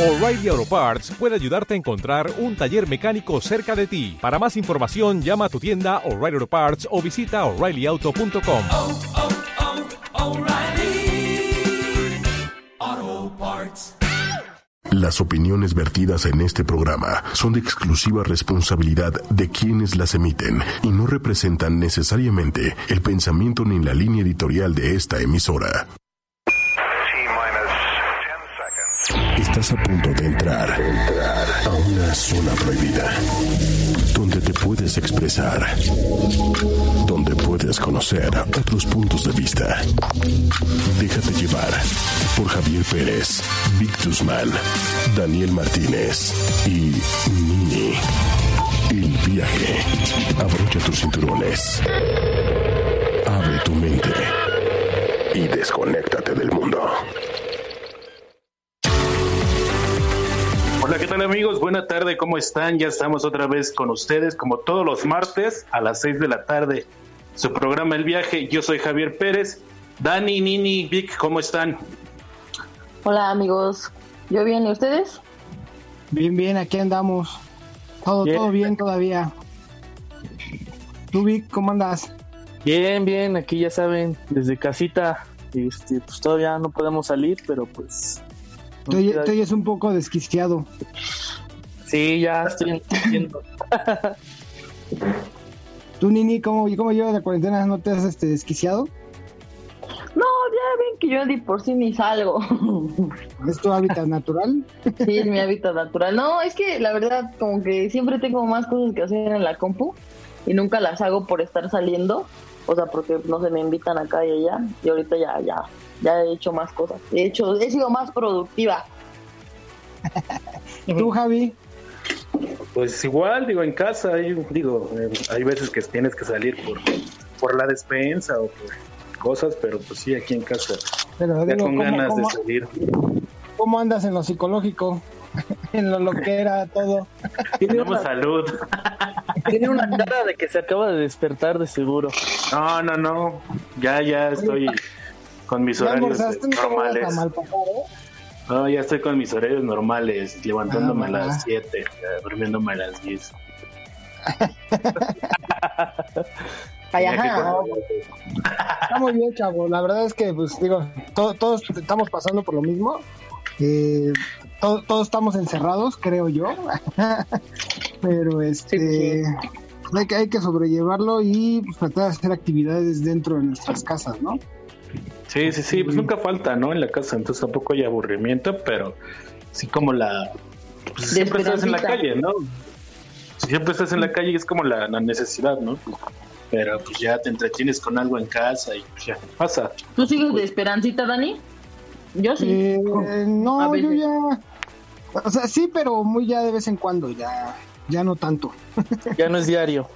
O'Reilly Auto Parts puede ayudarte a encontrar un taller mecánico cerca de ti. Para más información, llama a tu tienda O'Reilly Auto Parts o visita oreillyauto.com. oh, oh, Parts. Las opiniones vertidas en este programa son de exclusiva responsabilidad de quienes las emiten y no representan necesariamente el pensamiento ni la línea editorial de esta emisora. Estás a punto de entrar, a una zona prohibida, donde te puedes expresar, donde puedes conocer otros puntos de vista. Déjate llevar por Javier Pérez, Vic Guzmán, Daniel Martínez y Nini. El viaje. Abrocha tus cinturones. Abre tu mente. Y desconéctate del mundo. Hola, ¿qué tal amigos? Buena tarde, ¿cómo están? Ya estamos otra vez con ustedes, como todos los martes a las 6 de la tarde. Su programa El Viaje, yo soy Javier Pérez. Dani, Nini, Vic, ¿cómo están? Hola amigos, yo bien, ¿y ustedes? Bien, bien, aquí andamos. Todo, Bien. todo bien todavía. ¿Tú, Vic, cómo andas? Bien, bien, aquí ya saben, desde casita, este, pues todavía no podemos salir, pero pues... Tú, tú oyes un poco desquiciado. Sí, ya estoy entendiendo. ¿Tú, Nini, cómo, cómo llevas la cuarentena? ¿No te has este, desquiciado? No, ya ven que yo de por sí ni salgo. ¿Es tu hábitat natural? sí, es mi hábitat natural. No, es que la verdad, como que siempre tengo más cosas que hacer en la compu y nunca las hago por estar saliendo. O sea, porque no se me invitan acá y allá. Y ahorita ya, ya, ya he hecho más cosas. He hecho, he sido más productiva. ¿Tú, Javi? Pues igual, digo, en casa, hay- digo, eh, hay veces que tienes que salir por, por la despensa o por cosas, pero pues sí, aquí en casa, Pero, ya digo, con ¿cómo, ganas cómo- de salir. cómo andas en lo psicológico? en lo, lo que era todo. Tiene Tenemos una, salud. tiene una cara de que se acaba de despertar de seguro. No, no, no, ya, ya estoy con mis ¿Ya horarios No normales. No, ya estoy con mis horarios normales, levantándome Ah, a va. las 7, durmiéndome a las 10. Ay, Tenía que ajá. correr. Está muy bien, chavo. La verdad es que, pues, digo, to- todos estamos pasando por lo mismo. Eh, to- todos estamos encerrados, creo yo. Pero, este, hay, que, hay que sobrellevarlo y pues, tratar de hacer actividades dentro de nuestras casas, ¿no? Sí, sí, sí, pues nunca falta, ¿no? En la casa, entonces tampoco hay aburrimiento, pero sí como la... pues, siempre estás en la calle, ¿no? Siempre estás en la calle y es como la, la necesidad, ¿no? Pero pues ya te entretienes con algo en casa y pues ya pasa. ¿Tú sigues de esperancita, Dani? Yo sí. Eh, no, yo ya. O sea, sí, pero muy ya de vez en cuando, ya, ya no tanto. Ya no es diario.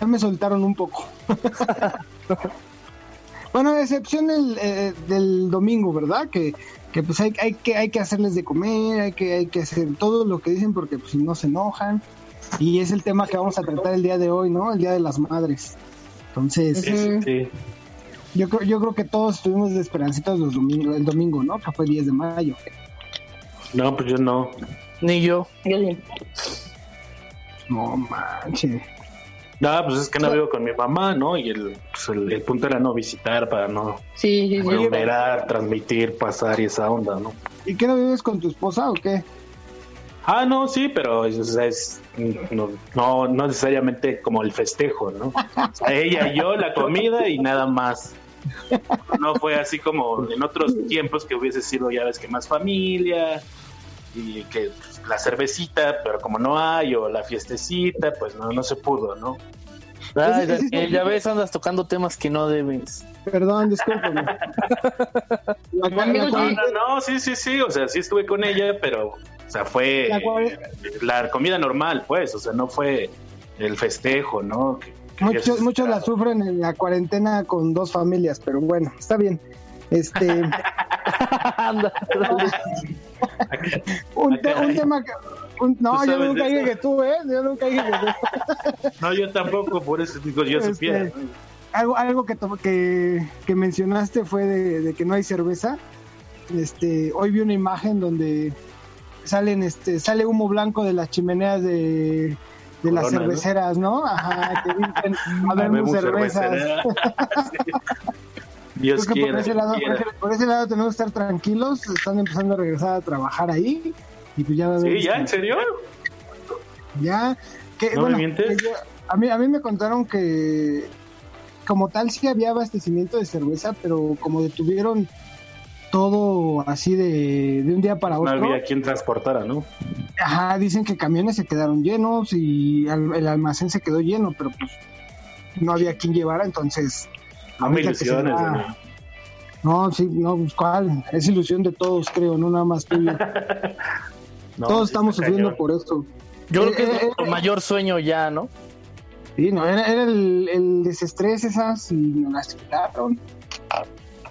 Ya me soltaron un poco. bueno, a excepción del, eh, del domingo, ¿verdad? Que, que pues hay, hay que hay que hacerles de comer, hay que hay que hacer todo lo que dicen porque pues si no se enojan. Y es el tema que vamos a tratar el día de hoy, ¿no? El día de las madres. Entonces, Sí, yo creo yo creo que todos estuvimos de esperancitas los domingos, el domingo, ¿no? Que fue 10 de mayo. No, pues yo no. Ni yo. Yo sí. No manches. No, pues es que no vivo con mi mamá, ¿no? Y el, pues el, el punto era no visitar para no Sí, sí, sí. aglomerar, transmitir, pasar y esa onda, ¿no? ¿Y qué no vives con tu esposa o qué? Ah, no, sí, pero es, o sea, es- no, no, no necesariamente como el festejo, ¿no? O sea, ella y yo, la comida y nada más. No fue así como en otros tiempos que hubiese sido, ya ves, que más familia y que pues, la cervecita, pero como no hay, o la fiestecita, pues no, no se pudo, ¿no? Ay, Daniel, ya ves, andas tocando temas que no debes. Perdón, discúlpame. No, no, no, sí, sí, sí, o sea, sí estuve con ella, pero, o sea, fue La comida normal, pues, o sea, no fue el festejo, ¿no? Que- que Muchos, muchos la sufren en la cuarentena con dos familias, pero bueno, está bien. Este, Anda. un, te- un tema que... un- no, ¿Tú yo nunca dije que tú, ¿eh? Yo nunca dije que tú. No, yo tampoco, por eso digo, yo Este, supiera. Algo, algo que, que, que mencionaste fue de, de que no hay cerveza. Este, hoy vi una imagen donde salen este sale humo blanco de las chimeneas de, de las cerveceras, ¿no? Ajá, que dicen, habemos Habemos cervezas. cerveza. Dios Creo que por quiera. ese, Dios lado, por, ese, por ese lado tenemos que estar tranquilos, están empezando a regresar a trabajar ahí y pues ya Sí, ya, ¿en serio? ya que ¿No me bueno, mientes? yo- a mí a mí me contaron que como tal sí había abastecimiento de cerveza, pero como detuvieron todo así de, de un día para No otro. había quien transportara, ¿no? Ajá, dicen que camiones se quedaron llenos y el almacén se quedó lleno, pero pues no había quien llevara, entonces. No me que ilusiones. No, sí, no, pues, ¿cuál? Es ilusión de todos, creo, no nada más tuya. No, todos sí estamos sufriendo cañón. por esto. Yo creo que Eh, es eh, nuestro mayor sueño ya, ¿no? Sí, no, era, era el, el desestrés esas y nos quitaron.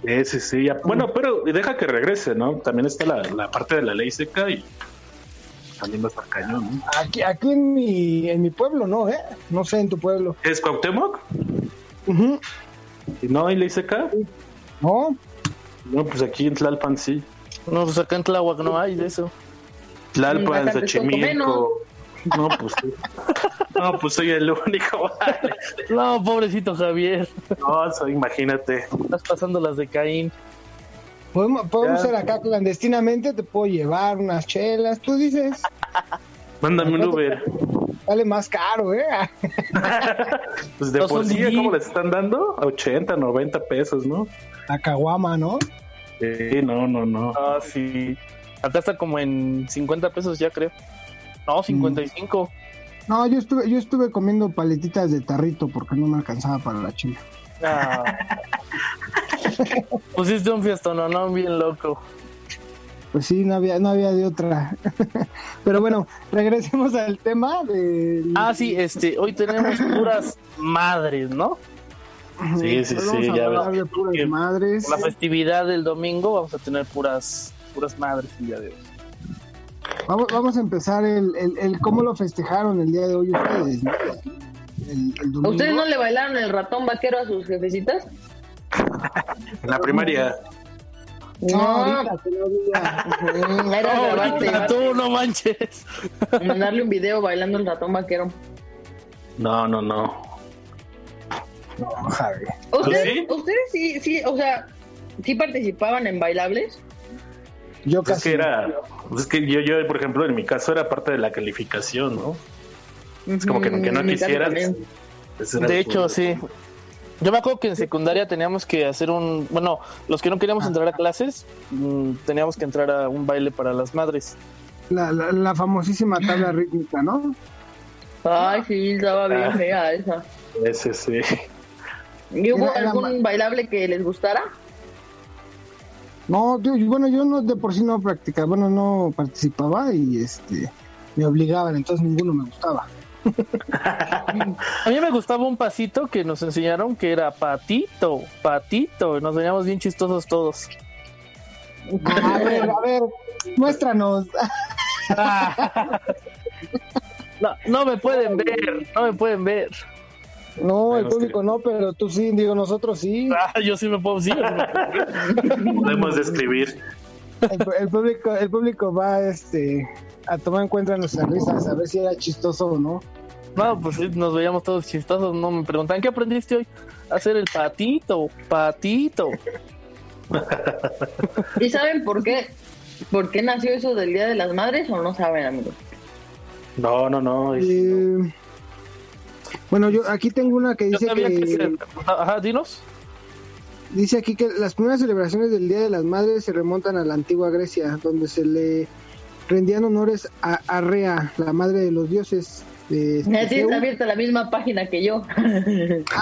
Sí, sí, sí. ya- Bueno, pero deja que regrese, ¿no? También está la, la parte de la ley seca y también va a estar cañón, ¿no? Aquí, aquí en mi, en mi pueblo, no, ¿eh? No sé, en tu pueblo. ¿Es Cuauhtémoc? Ujú. ¿Y no hay ley seca? No, No, pues aquí en Tlalpan sí. No, pues acá en Tláhuac no hay de eso. Tlalpan, Xochimilco. No, pues sí. No, pues soy el único. vale. No, pobrecito Javier, No, soy, imagínate. estás pasando las de Caín. podemos, podemos ser acá clandestinamente, te puedo llevar unas chelas, tú dices, Mándame un Uber. Vale más caro, ¿eh? Pues de No por sí. ¿cómo les están dando? 80, 90 pesos, ¿no? La caguama, ¿no? Sí, no, no, no. Ah, sí. Acá está como en 50 pesos ya, creo. No, 55. No, yo estuve, yo estuve comiendo paletitas de tarrito porque no me alcanzaba para la chela. Ah. Pusiste un fiestón, no, no, bien loco. Pues sí, no había, no había de otra. Pero bueno, regresemos al tema de. Ah, sí, este, hoy tenemos puras madres, ¿no? Sí, sí, Vamos sí, a ya hablar ves. de puras madres. La festividad del domingo vamos a tener puras puras madres el día de hoy. Vamos, vamos a empezar el, el, el cómo lo festejaron el día de hoy ustedes, ¿no? El, el ¿A ustedes no le bailaron el ratón vaquero a sus jefecitas? En la primaria. No, No, ahorita todavía. Mm, era No, ahorita tú no manches. mandarle un video bailando el ratón vaquero. No, no, no. No, Javi. ¿Ustedes, sí? ustedes sí, sí, o sea, sí participaban en bailables? Yo Pues es casi. que era. pues es que yo, yo, por ejemplo, en mi caso era parte de la calificación, ¿no? Es como que aunque no quisieras. De hecho, sí. Yo me acuerdo que en secundaria teníamos que hacer un, bueno, los que no queríamos entrar a clases, mm, teníamos que entrar a un baile para las madres. La, la, la famosísima tabla rítmica, ¿no? Ay, sí, estaba bien Ah. fea esa. Ese sí. ¿Y hubo Era- era algún bailable que les gustara? No, yo- bueno, yo no de por sí no practicaba, bueno, no participaba y este me obligaban, entonces ninguno me gustaba. A mí me gustaba un pasito que nos enseñaron que era patito, patito. Nos veníamos bien chistosos todos. A ver, a ver, muéstranos. No, no me pueden ver, no me pueden ver. No, el público no, pero tú sí, digo, nosotros sí. Ah, yo sí me puedo, sí. Podemos describir. El, el público, el público va este a tomar en cuenta nuestras risas, a ver si era chistoso o no. No, pues sí, nos veíamos todos chistosos. No me preguntan, ¿qué aprendiste hoy? A hacer el patito, patito. ¿Y saben por qué? ¿Por qué nació eso del Día de las Madres o no saben, amigos? No, no, no. es- Eh, bueno, yo aquí tengo una que dice que se- Ajá, dinos. dice aquí que las primeras celebraciones del Día de las Madres se remontan a la antigua Grecia, donde se le rendían honores a Arrea, la madre de los dioses. de este Así Zeus. está abierta la misma página que yo.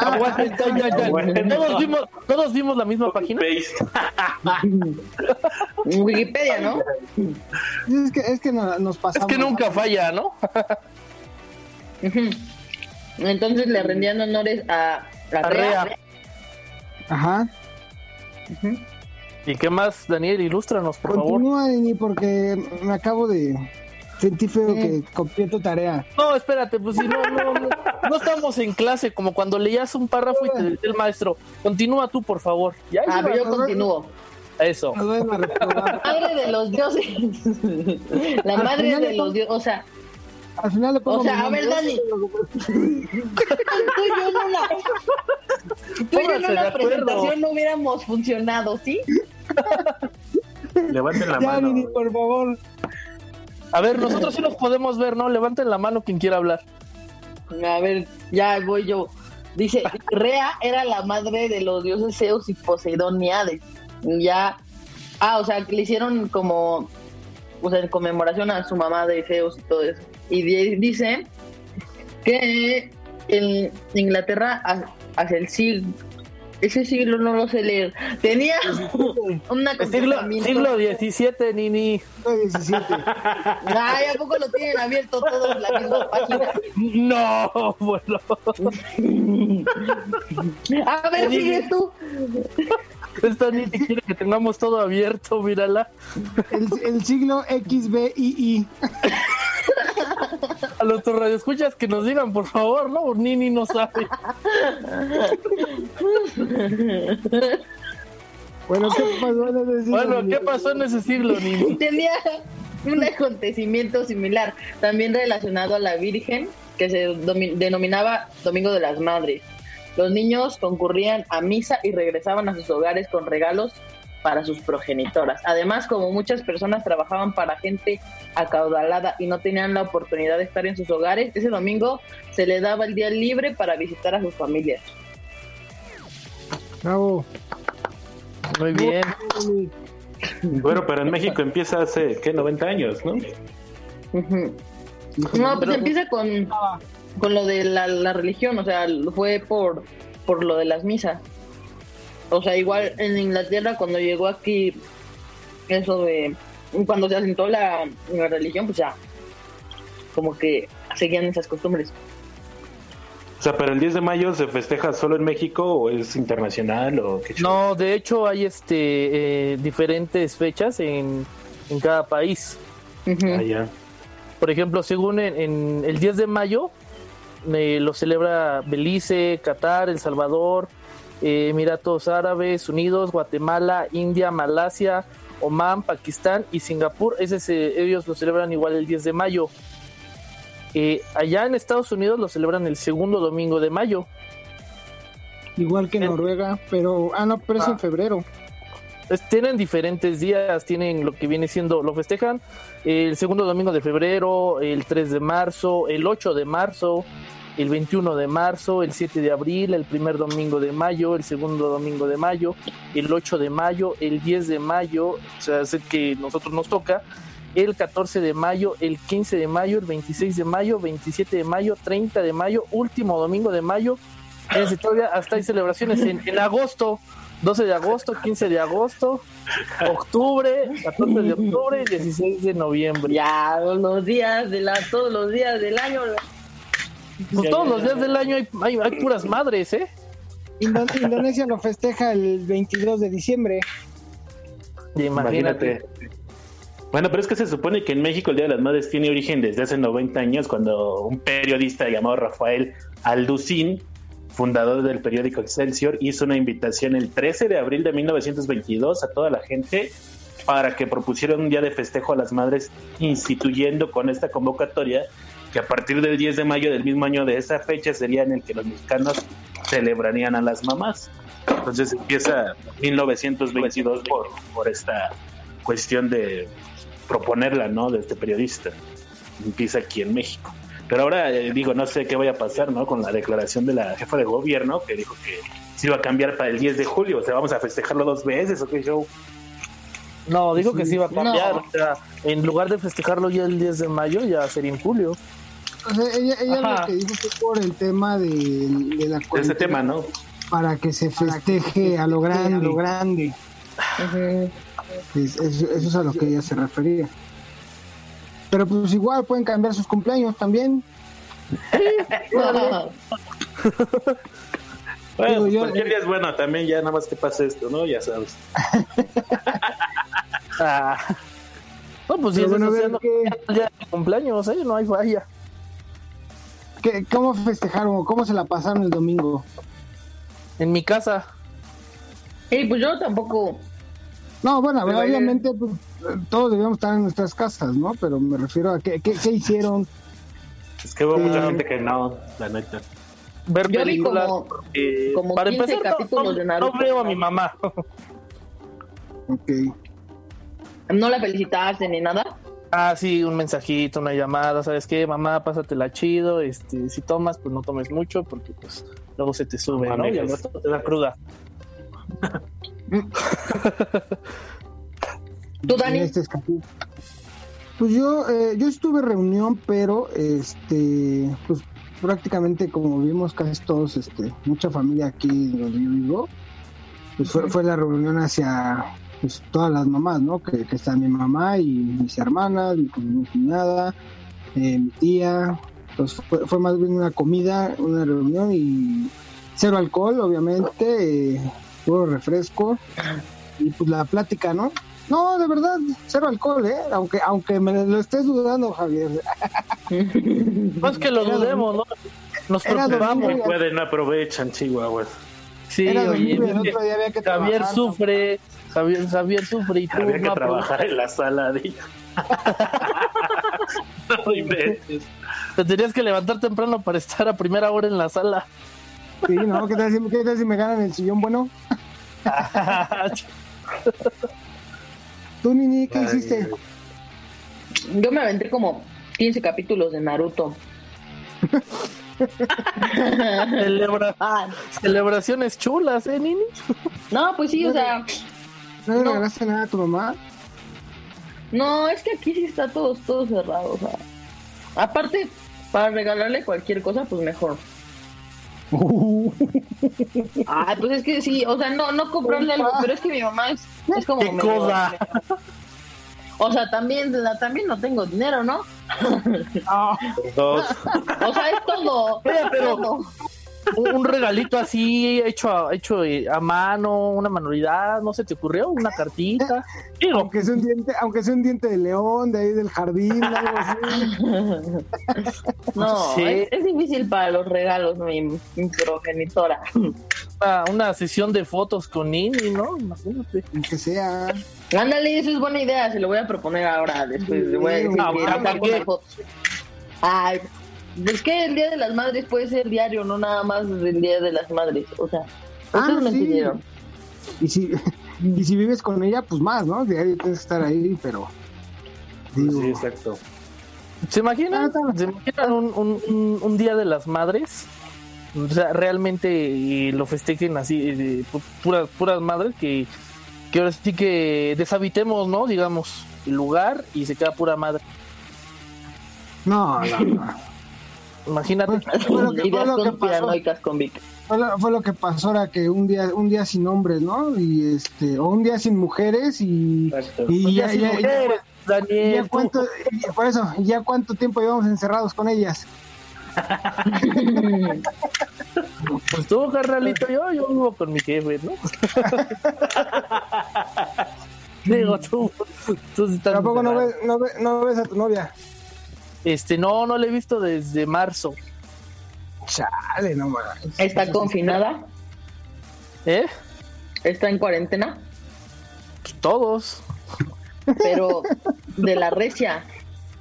Aguanta, ya, ya, ya. bueno. ¿Todos, vimos, ¿Todos vimos la misma página? Wikipedia, ¿no? Es que, es que no- nos Es pasamos. que nunca falla, ¿no? Entonces le rendían honores a, a Arrea. Rea. Ajá. ¿Y qué más, Daniel? Ilústranos, por favor. Continúa, porque me acabo de sentir feo que copié tu tarea. No, espérate, pues si no, no, no, no estamos en clase, como cuando leías un párrafo y te decía el maestro, continúa tú, por favor. Ya, Ah, pero yo continúo. Eso. Nos vayan a reprobar. Madre de los dioses. La madre de los dioses. O sea, Al final le pongo O sea, a ver, Dani. tú y yo en una, tú y yo en una presentación no hubiéramos funcionado, ¿sí? Levanten la Ya, mano. Nini, por favor. A ver, nosotros sí nos podemos ver, ¿no? Levanten la mano quien quiera hablar. A ver, ya voy yo. Dice, Rea era la madre de los dioses Zeus y Poseidón y Hades. Ya, ah, o sea, que le hicieron como, o sea, en conmemoración a su mamá de Zeus y todo eso. Y di- dice que en Inglaterra ha- hacia el siglo, ese siglo no lo sé leer, tenía un Siglo, acontecimiento- siglo XVII, Nini. Soy 17. Ay, ¿a poco lo tienen abierto todos en la misma página? No, bueno. A ver, sigue tú. Esta Nini quiere que tengamos todo abierto, mírala. El, el siglo XBII. A los radioescuchas que nos digan, por favor, ¿no? Nini no sabe. Bueno, ¿qué pasó en ese siglo? Bueno, ¿qué pasó en ese siglo, Nini? tenía un acontecimiento similar, también relacionado a la Virgen, que se denominaba Domingo de las Madres. Los niños concurrían a misa y regresaban a sus hogares con regalos para sus progenitoras. Además, como muchas personas trabajaban para gente acaudalada y no tenían la oportunidad de estar en sus hogares, ese domingo se le daba el día libre para visitar a sus familias. Bravo. Muy bien. Bueno, pero en México empieza hace, ¿qué? 90 años, ¿no? No, pues empieza con, con lo de la, la religión, o sea, fue por, por lo de las misas. O sea, igual en Inglaterra cuando llegó aquí eso de cuando se asentó la, la religión, pues ya como que seguían esas costumbres. O sea, pero el 10 de mayo se festeja solo en México o es internacional o qué? No, de hecho hay este eh, diferentes fechas en, en cada país. Ah, ya. Por ejemplo, según en, en el 10 de mayo, eh, lo celebra Belice, Qatar, El Salvador, Emiratos Árabes Unidos, Guatemala, India, Malasia, Oman, Pakistán y Singapur. Ese se- ellos lo celebran igual el 10 de mayo. Eh, allá en Estados Unidos lo celebran el segundo domingo de mayo. Igual que En- Noruega, pero. Ah, no, pero es en febrero. Es- tienen diferentes días, tienen lo que viene siendo, lo festejan el segundo domingo de febrero, el 3 de marzo, el 8 de marzo, el 21 de marzo, el 7 de abril, el primer domingo de mayo, el segundo domingo de mayo, el 8 de mayo, el 10 de mayo, o sea, es el que nosotros nos toca, el 14 de mayo, el 15 de mayo, el 26 de mayo, 27 de mayo, 30 de mayo, último domingo de mayo, Fíjense, todavía hasta hay celebraciones en, en agosto, 12 de agosto, 15 de agosto, octubre, 14 de octubre y 16 de noviembre. Ya, los días de la, todos los días del año. Pues todos los días del año hay, hay, hay puras madres, ¿eh? Indo- Indonesia lo festeja el 22 de diciembre. Imagínate. Bueno, pero es que se supone que en México el Día de las Madres tiene origen desde hace 90 años cuando un periodista llamado Rafael Alducín, fundador del periódico Excelsior, hizo una invitación el 13 de abril de 1922 a toda la gente para que propusieran un día de festejo a las madres, instituyendo con esta convocatoria que a partir del 10 de mayo del mismo año de esa fecha sería en el que los mexicanos celebrarían a las mamás. Entonces empieza 1922 por, por esta cuestión de proponerla, ¿no? De este periodista. Empieza aquí en México. Pero ahora eh, digo, no sé qué vaya a pasar, ¿no? Con la declaración de la jefa de gobierno que dijo que se iba a cambiar para el 10 de julio. O sea, vamos a festejarlo dos veces, ¿o qué show? No, digo que sí iba a cambiar. No. O sea, en lugar de festejarlo ya el 10 de mayo, ya sería en julio. O sea, ella, lo que dijo fue por el tema de, de la De ese tema, ¿no? Para que se festeje a lo grande. A lo grande. Es- Eso, eso es a lo que ella se refería. Pero pues igual pueden cambiar sus cumpleaños también. Bueno, Digo, yo- cualquier día es bueno también, ya nada más que pase esto, ¿no? Ya sabes. Ah. No, pues sí, Pero bueno, haciendo ¿qué- ya de cumpleaños, ¿eh? No hay falla. ¿Qué- ¿Cómo festejaron o cómo se la pasaron el domingo? En mi casa. Y pues yo tampoco No, bueno, Pero, eh, obviamente pues, todos debíamos estar en nuestras casas, ¿no? Pero me refiero a qué, qué, qué hicieron. Es que hubo mucha Eh, gente que no, la neta. Ver Yo películas. como, eh, como para 15 empezar, no- capítulos no, de no Naruto. veo a mi mamá. Ok. no la felicitaste ni nada. Ah, sí, un mensajito, una llamada, ¿sabes qué? Mamá, pásatela chido, este, si tomas, pues no tomes mucho, porque pues luego se te sube, No ¿no? Y al rato te da cruda. ¿Tú, Dani? Este. Pues yo, eh, yo estuve en reunión, pero este, pues prácticamente como vimos casi todos, este, mucha familia aquí donde yo vivo, pues fue, fue la reunión hacia pues, todas las mamás, ¿no? Que, que está mi mamá y mis hermanas, mi, mi cuñada, eh, mi tía, pues fue, fue más bien una comida, una reunión y cero alcohol, obviamente, eh, puro refresco y pues la plática, ¿no? No, de verdad, cero alcohol, ¿eh? Aunque, aunque me lo estés dudando, Javier. No es que lo Era dudemos, ¿no? Nos preocupamos. domingo. No pueden, aprovechan, Chihuahua. Sí, Era oye, el otro día había que Javier trabajar, sufre, Javier, Javier Había que no trabajar en la sala de No inventes. Te tenías que levantar temprano para estar a primera hora en la sala. Sí, ¿no? ¿Qué tal, si, qué tal si me ganan el sillón bueno? Tú, Nini, ¿qué Ay, hiciste? Yo me aventé como 15 capítulos de Naruto. Celebra- celebraciones chulas, ¿eh, Nini? no, pues sí, o sea, ¿No le no. regalaste nada a tu mamá? no, es que aquí sí está todo, todo cerrado, o sea. Aparte, para regalarle cualquier cosa, pues mejor. Ah, pues es que sí, o sea, no, no comprarle algo, pero es que mi mamá es, es como ¿Qué cosa? O sea, también, también no tengo dinero, ¿no? Dos. O sea, es todo. Pero- todo. Un, un regalito así, hecho, a, hecho eh, a mano, una manualidad, ¿no se te ocurrió? Una cartita. Digo, Aunque sea un diente, aunque sea un diente de león de ahí del jardín, algo así. No, Sí. es, es difícil para los regalos, mi, mi progenitora. una, una sesión de fotos con Nini, ¿no? Imagínate. Aunque sea. Ándale, eso es buena idea, se lo voy a proponer ahora, después le voy a decir Ah, que ¿para no fotos. Ay, es que el Día de las Madres puede ser diario, no nada más el Día de las Madres, o sea, Ah, ustedes me sí. entendieron. Y si, y si vives con ella, pues más, ¿no? Diario tienes que estar ahí, pero. Digo, Sí, exacto. ¿Se imaginan? Ah, ¿Se imaginan un, un, un- un día de las madres? O sea, realmente lo festejen así, eh, puras, puras madres que, que ahora sí que deshabitemos, ¿no? Digamos, el lugar y se queda pura madre. no, no, no. Imagínate. Que- Ideas lo conspiranoicas con Vic. Fue lo, fue lo que pasó ahora que un día un día sin hombres, ¿no? Y este o un día sin mujeres y, Exacto. y Pues ya, ya sin ya- ya- mujeres, ya Daniel, tú. cuánto por eso ya cuánto tiempo llevamos encerrados con ellas. Pues tú, carnalito, yo, yo vivo con mi jefe, ¿no? Digo, tú, tú estás Tampoco no ves, no, ves, no ves a tu novia. Este, no, no lo he visto desde marzo. Chale, no. Está confinada, ¿Eh? está en cuarentena, Pues todos. pero de la recia,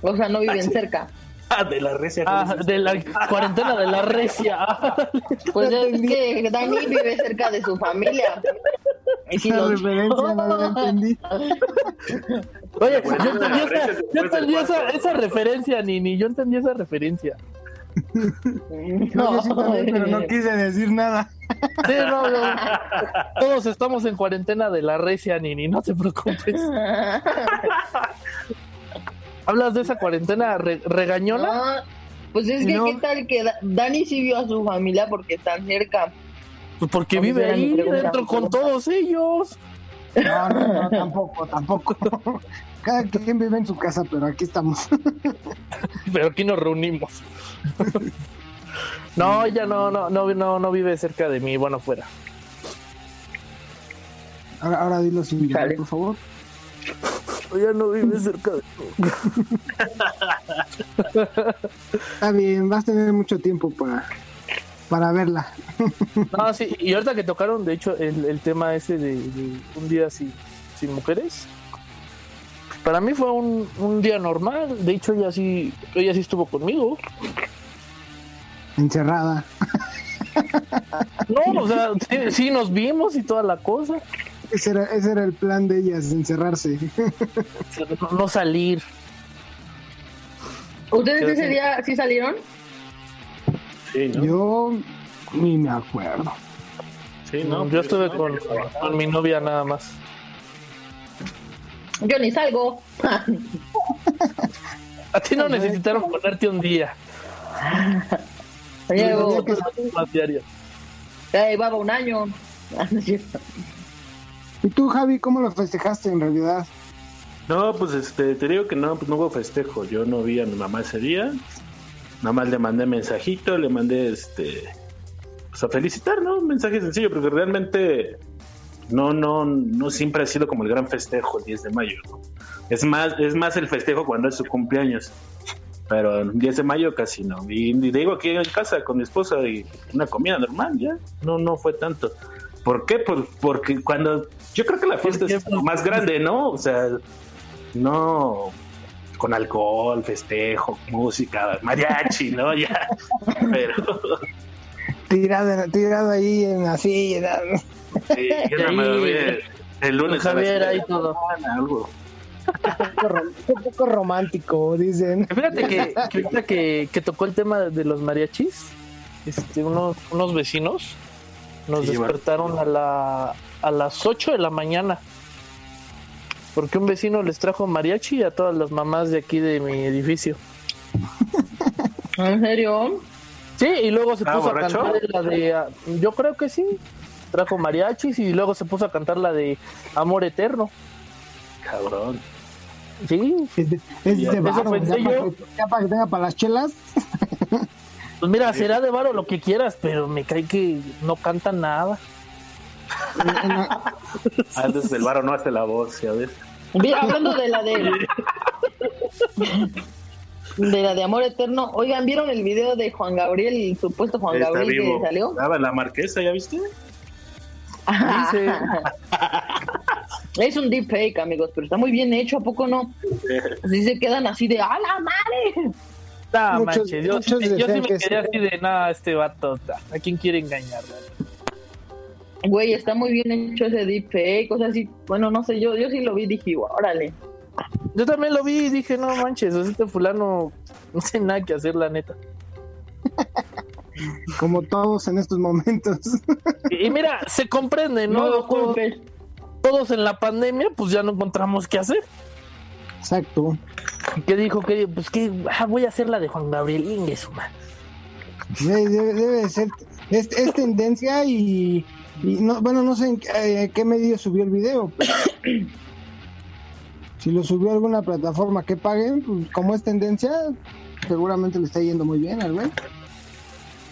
o sea, no viven cerca. Ah, de la recia. Ah, de la cuarentena de la recia. Pues es que Dani vive cerca de su familia. Y si Esa los- referencia no la entendí. Oye, yo entendí, esa, yo entendí esa, esa referencia, Nini. Yo entendí esa referencia. No, yo sí también, pero no quise decir nada. Sí, no, no. Todos estamos en cuarentena de la recia, Nini. No te preocupes. ¿Hablas de esa cuarentena re- regañona? No, pues es que No. qué tal que Da- Dani sí vio a su familia porque están cerca. Pues porque vive ahí dentro con todos ellos. No, no, no, tampoco, tampoco. Cada quien vive en su casa, pero aquí estamos. Pero aquí nos reunimos. No, ella no, no, no, no, no vive cerca de mí, bueno, fuera. Ahora, ahora dilo sin llorar, por favor. Ella no vive cerca de mí. Está bien, vas a tener mucho tiempo para, para verla. No, sí, y ahorita que tocaron, de hecho, el, el tema ese de, de un día sin, sin mujeres. Para mí fue un, un día normal. De hecho, ella sí, ella sí estuvo conmigo. Encerrada. No, o sea, sí, sí nos vimos y toda la cosa. Ese era, ese era el plan de ellas, encerrarse. No, no salir. ¿Ustedes ese día sí salieron? Sí, ¿no? Yo ni me acuerdo. Sí, ¿no? Yo estuve con, con mi novia nada más. Yo ni salgo. A ti no necesitaron ponerte un día. Llevo, Más diario. ya llevaba un año. ¿Y tú, Javi, cómo lo festejaste en realidad? No, pues este, te digo que no, pues no hubo festejo. Yo no vi a mi mamá ese día. Nada más le mandé mensajito, le mandé este. Pues a felicitar, ¿no? Un mensaje sencillo, porque realmente no, no, no siempre ha sido como el gran festejo el 10 de mayo, ¿no? Es más, es más el festejo cuando es su cumpleaños. Pero el 10 de mayo casi no. Y, y digo aquí en casa con mi esposa y una comida normal, ya. No, no fue tanto. ¿Por qué? Por- porque cuando. Yo creo que la fiesta es más grande, ¿no? O sea, no con alcohol, festejo, música, mariachi, ¿no? Ya. Pero. Tirado, tirado ahí en la silla. Sí, yo no me dormí el, el lunes Javier ahí la todo. algo. Un poco romántico, dicen. Fíjate que, que ahorita que, que tocó el tema de los mariachis, este, unos, unos vecinos nos Sí, bueno. despertaron a, la, a las 8 de la mañana. Porque un vecino les trajo mariachi a todas las mamás de aquí de mi edificio. ¿En serio? Sí, y luego se ¿Ah, puso borracho? a cantar la de... ah, Yo creo que sí. Trajo mariachis y luego se puso a cantar la de Amor Eterno. Cabrón. Sí, Es de, es de Eso pensé ya, para yo. que, ya para que tenga para las chelas. pues mira, será de varo lo que quieras, pero me cae que no cantan nada. Antes del varo no hace la voz, ¿ya ves? Hablando de la de de la de amor eterno, oigan, ¿vieron el video de Juan Gabriel, el supuesto Juan Está Gabriel vivo. que salió? Estaba en la marquesa, ¿ya viste? Dice, Es un deep fake, amigos, pero está muy bien hecho, ¿a poco no? Así se quedan así de ¡A la madre! nah, Muchos- manches, yo, sí muchos me- yo sí me que quedé sí. así de nada, este vato, ¿a quién quiere engañar? Güey, está muy bien hecho ese deep fake, o sea, sí, bueno, no sé, yo, yo sí lo vi y dije, órale. Yo también lo vi y dije, no manches, este fulano no sé nada que hacer, la neta. como todos en estos momentos. Y, mira, se comprende, No ¿no? lo todos, todos en la pandemia, pues ya no encontramos qué hacer. Exacto. ¿Qué dijo? que Pues que ah, voy a hacer la de Juan Gabriel Inge, su madre. Debe, debe- debe de ser. Es, es tendencia y, y no, bueno, no sé en qué, eh, qué medio subió el video. pero si lo subió a alguna plataforma que paguen, pues como es tendencia, seguramente le está yendo muy bien al güey.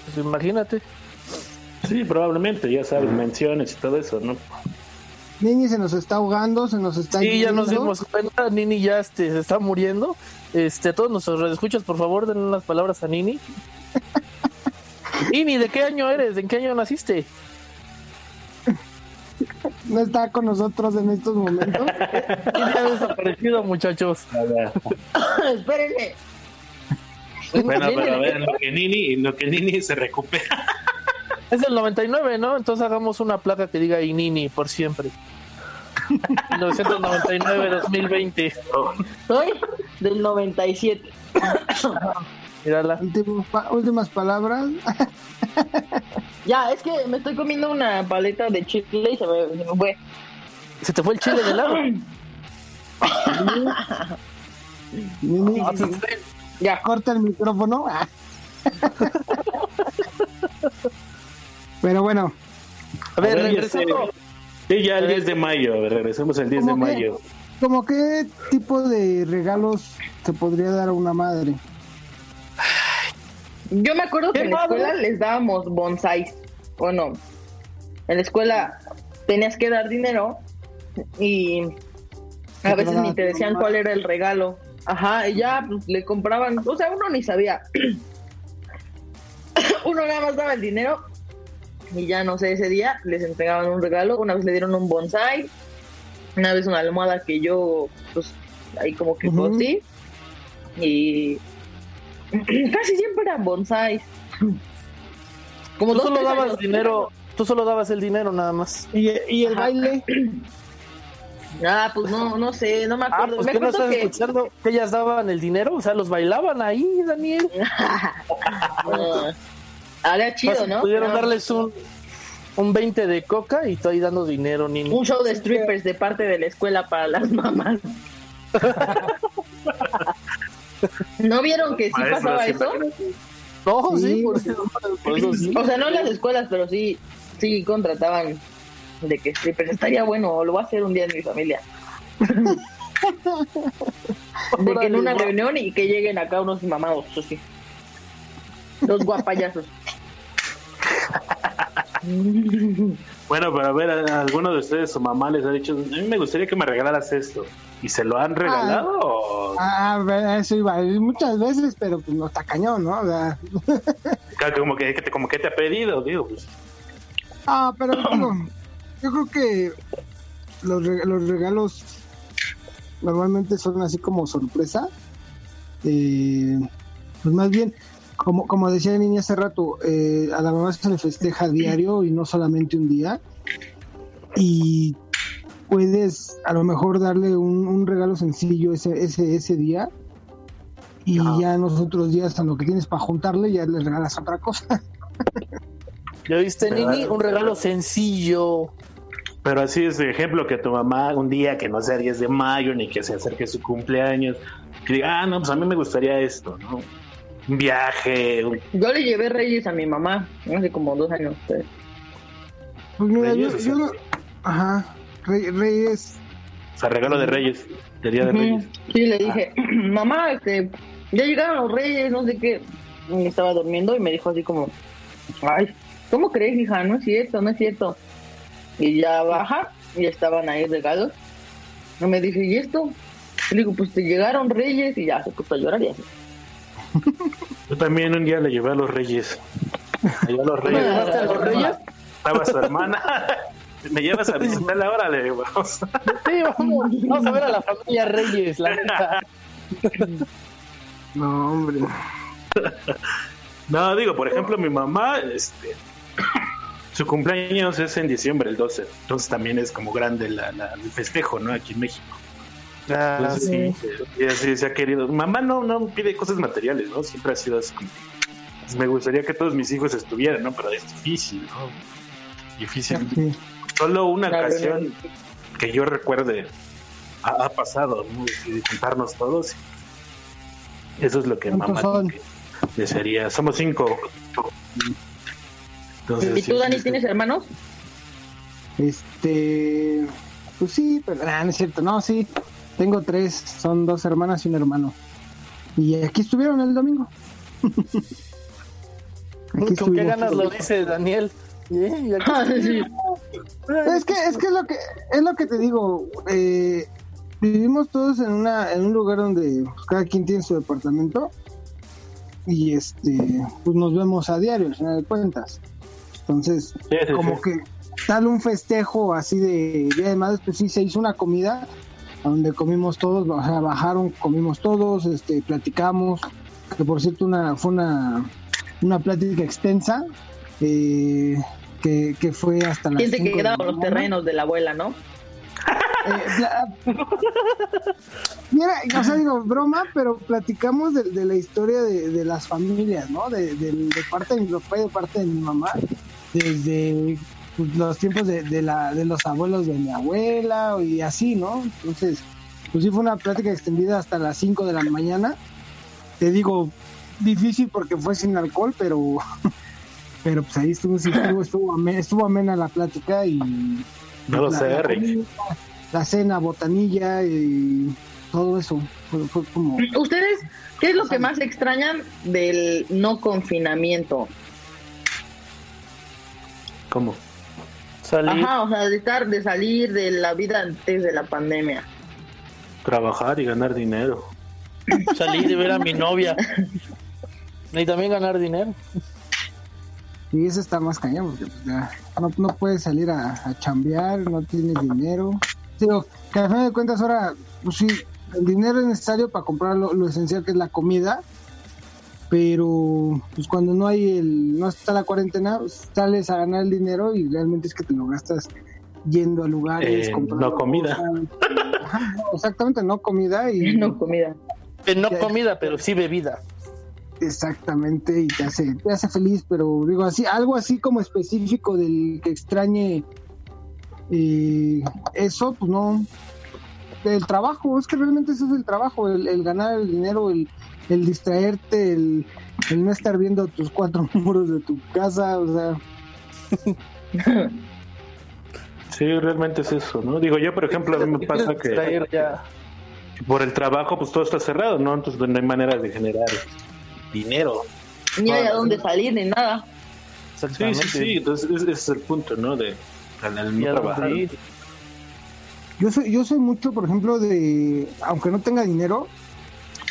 Pues imagínate. Sí, probablemente, ya sabes, menciones y todo eso, ¿no? Nini se nos está ahogando, se nos está Sí, ya nos yendo. dimos cuenta, Nini ya este, se está muriendo. Este, a todos nuestros escuchas, por favor, den unas palabras a Nini. Nini, ¿de qué año eres? ¿En qué año naciste? No está con nosotros en estos momentos. ¿Quién ha desaparecido, muchachos? Espérenme. Bueno, pero a ¿de ver, en lo que Nini, en lo que Nini se recupera. Es el 99, ¿no? Entonces hagamos una placa que diga Inini por siempre. 1999-2020. Soy del 97. Mírala. Pa- últimas palabras. Ya, es que me estoy comiendo una paleta de chile y se me, se me fue. Se te fue el chile de lado. Ah, fue. Ya. corta el micrófono. Pero bueno, A ver, A ver, regresando. Sí, ya el 10 de mayo, a ver, regresemos al 10 de ¿Cómo que? mayo. ¿como qué tipo de regalos se podría dar a una madre? Yo me acuerdo que ¿Qué en la escuela les dábamos bonsáis. Bueno, en la escuela tenías que dar dinero y a veces ni te decían cuál era el regalo. Ajá, y ya pues, le compraban, o sea, uno ni sabía. uno nada más daba el dinero y ya no sé, ese día les entregaban un regalo. Una vez le dieron un bonsai, Una vez una almohada que yo, pues, ahí como que Ujú. cosí. Y casi siempre eran bonsais. Como Tú dos solo dabas años. dinero, tú solo dabas el dinero nada más. ¿Y, y el Ajá. baile? Ah, pues no, no sé, no me Ah, acuerdo. pues me que no acuerdo estás que escuchando que ellas daban el dinero, o sea, los bailaban ahí, Daniel. Ah, Haría chido, ¿no? Pudieron No. darles un, un 20 de coca y ahí dando dinero, niño. Un show de strippers de parte de la escuela para las mamás. ¿No vieron que sí Maestro, pasaba eso? No, sí, Sí. por eso, por eso sí. O sea, no en las escuelas, pero sí, sí contrataban de que strippers. Estaría bueno, lo voy a hacer un día en mi familia. De que en una reunión y que lleguen acá unos mamados, así. Dos guapayazos. Bueno, pero a ver, ¿a alguno de ustedes su mamá les ha dicho, a mí me gustaría que me regalaras esto? ¿Y se lo han regalado? o- Ah, a ver, eso iba. Muchas veces, pero pues no está cañón, ¿no? O sea, Como que, que te- como que te ha pedido, digo, pues. Ah, pero digo, yo creo que los, los regalos normalmente son así como sorpresa. Eh, pues más bien, como, como decía el niño hace rato, eh, a la mamá se le festeja diario y no solamente un día. Y puedes a lo mejor darle un, un regalo sencillo ese, ese, ese día. Y ya en los otros días, a lo que tienes para juntarle, ya le regalas otra cosa. ¿Ya viste. Nini? Un regalo sencillo. Pero así es de ejemplo que tu mamá un día que no sea 10 de mayo ni que se acerque su cumpleaños, que diga, ah, no, pues a mí me gustaría esto, ¿no? Un viaje, un- Yo le llevé reyes a mi mamá hace como dos años. pues. Pues mira, yo, Reyes, yo o sea. lo- Ajá, Rey- Reyes. o sea, regalo de Reyes, de Día de. Reyes. Sí, le dije, mamá, este, ya llegaron los reyes, no sé qué. Y estaba durmiendo y me dijo así como, ay, ¿cómo crees, hija? No es cierto, no es cierto. Y ya baja y estaban ahí regalos. Y me dice, ¿y esto? Y le digo, pues te llegaron reyes y ya se puso a llorar y así. Yo también un día le llevé a los Reyes. Le llevé a los ¿Me Reyes. llevaste a los reyes? Estaba su hermana. ¿Me llevas a visitarla ahora? Le digo, vamos. Sí, vamos, vamos a ver a la familia Reyes, la neta. No, hombre. No, digo, por ejemplo, mi mamá, este, su cumpleaños es en diciembre, el 12. Entonces también es como grande la, la- el festejo, ¿no? Aquí en México. Ah, Entonces, sí. sí, y así se ha querido. Mamá no, no pide cosas materiales, ¿no? Siempre ha sido así como, pues, me gustaría que todos mis hijos estuvieran, ¿no? Pero es difícil, ¿no? Difícil. Sí. Solo una La ocasión que yo recuerde ha, ha pasado, ¿no? De juntarnos todos. Eso es lo que ¿Cuántos mamá que desearía. Somos cinco. Entonces, ¿Y tú, sí, Dani, sí, tienes hermanos? Este. Pues sí, pero nah, no es cierto. No, sí. Tengo tres. Son dos hermanas y un hermano. Y aquí estuvieron el domingo. Aquí ¿Con qué ganas lo dice Daniel? Sí. Es que, es que es lo que es lo que te digo. eh, vivimos todos en una en un lugar donde pues, cada quien tiene su departamento y este pues nos vemos a diario al final de cuentas. Entonces, Sí, sí, como sí. que tal un festejo así de Día de Madres, pues sí se hizo una comida donde comimos todos, o sea, bajaron, comimos todos, este, platicamos, que por cierto una, fue una, una plática extensa, eh, que, que fue hasta las ¿Quién se cinco de la quedaron los terrenos de la abuela, no? Eh, Mira, o sea, digo, broma, pero platicamos de, de la historia de, de las familias, ¿no? De, de- de parte de mi papá y de parte de mi mamá, desde pues, los tiempos de, de, la, de los abuelos de mi abuela y así, ¿no? Entonces, pues sí fue una plática extendida hasta las 5 de la mañana. Te digo, difícil porque fue sin alcohol, pero pero pues ahí estuvo, estuvo, estuvo, amena, estuvo amena la plática y No lo la- sé, la Rick. comida, la cena, botanilla y todo eso. Fue, fue como. ¿Ustedes qué es lo que más extrañan del no confinamiento? ¿Cómo? Salir. Ajá, o sea, de estar, de salir de la vida antes de la pandemia. Trabajar y ganar dinero. Salir de ver a mi novia. Y también ganar dinero. Y eso está más cañón, porque pues, ya no, no puedes salir a, a chambear, no tienes dinero. Digo, que al final de cuentas ahora, pues sí, el dinero es necesario para comprar lo, lo esencial que es la comida, pero pues cuando no hay el, no está la cuarentena, pues, sales a ganar el dinero y realmente es que te lo gastas yendo a lugares, Eh, comprando no comida. cosas. Ajá, no, exactamente, no comida y No comida. Eh, no comida, pero sí bebida. exactamente y te hace, te hace feliz, pero digo así, algo así como específico del que extrañe eh, eso, pues no. El trabajo, es que realmente eso es el trabajo, el, el ganar el dinero, el, el distraerte, el, el no estar viendo tus cuatro muros de tu casa, o sea, Sí, realmente es eso, ¿no? Digo, yo, por ejemplo, a mí me pasa que ya. por el trabajo, pues todo está cerrado, ¿no? Entonces no hay manera de generar dinero. Ni hay a dónde salir ni nada. Sí, Exactamente. sí, sí. Entonces ese es el punto, ¿no? De al, no a trabajar. Yo soy, yo soy mucho, por ejemplo, de, aunque no tenga dinero,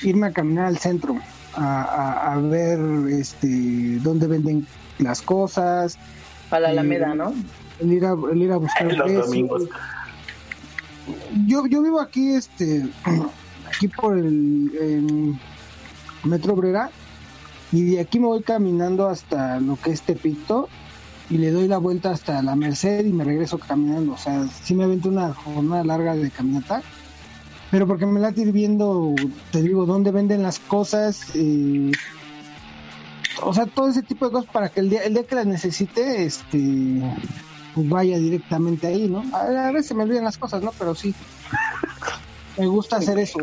irme a caminar al centro, a, a- a ver este dónde venden las cosas, A la. Alameda, ¿no? el ir a, el ir a buscar Los precios. domingos. Yo, yo vivo aquí, este, aquí por el, el Metro Obrera, y de aquí me voy caminando hasta lo que es Tepito, y le doy la vuelta hasta la Merced y me regreso caminando. O sea, sí me avento una jornada larga de caminata, pero porque me late ir viendo, te digo, dónde venden las cosas, eh, o sea, todo ese tipo de cosas para que el día, el día que las necesite, este, pues vaya directamente ahí, ¿no? A, a veces se me olvidan las cosas, ¿no? Pero sí, me gusta hacer eso.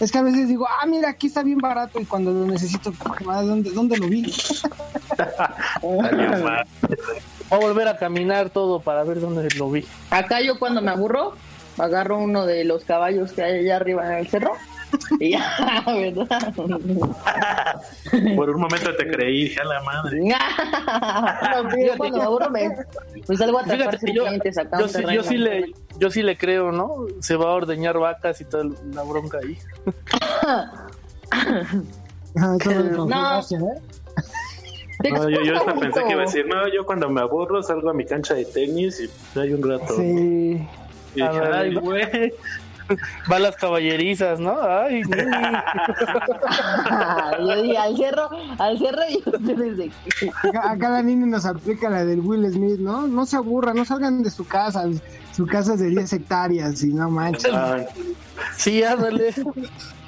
Es que a veces digo, ah, mira, aquí está bien barato y cuando lo necesito, ah, ¿dónde, dónde lo vi? Voy a volver a caminar todo para ver dónde lo vi. Acá yo cuando me aburro, agarro uno de los caballos que hay allá arriba en el cerro. Y ya, ¿verdad? Por un momento te creí, dije a la madre. No, sí, yo cuando me aburro me, me salgo a que yo, acá yo, sí, yo sí le, yo sí le creo, ¿no? Se va a ordeñar vacas y toda la bronca ahí. Ah, no No. ¿eh? Yo, yo hasta pensé que iba a decir, no, yo cuando me aburro salgo a mi cancha de tenis y hay un rato. Sí. Y dije, A ver, ay, güey. Va a las caballerizas, ¿no? Ay, no. yo dije al cerro, al cerro y ustedes de Acá, acá la niña nos aplica la del Will Smith, ¿no? No se aburran, no salgan de su casa. Su casa es de 10 hectáreas y no manches. Ay, Sí, ándale.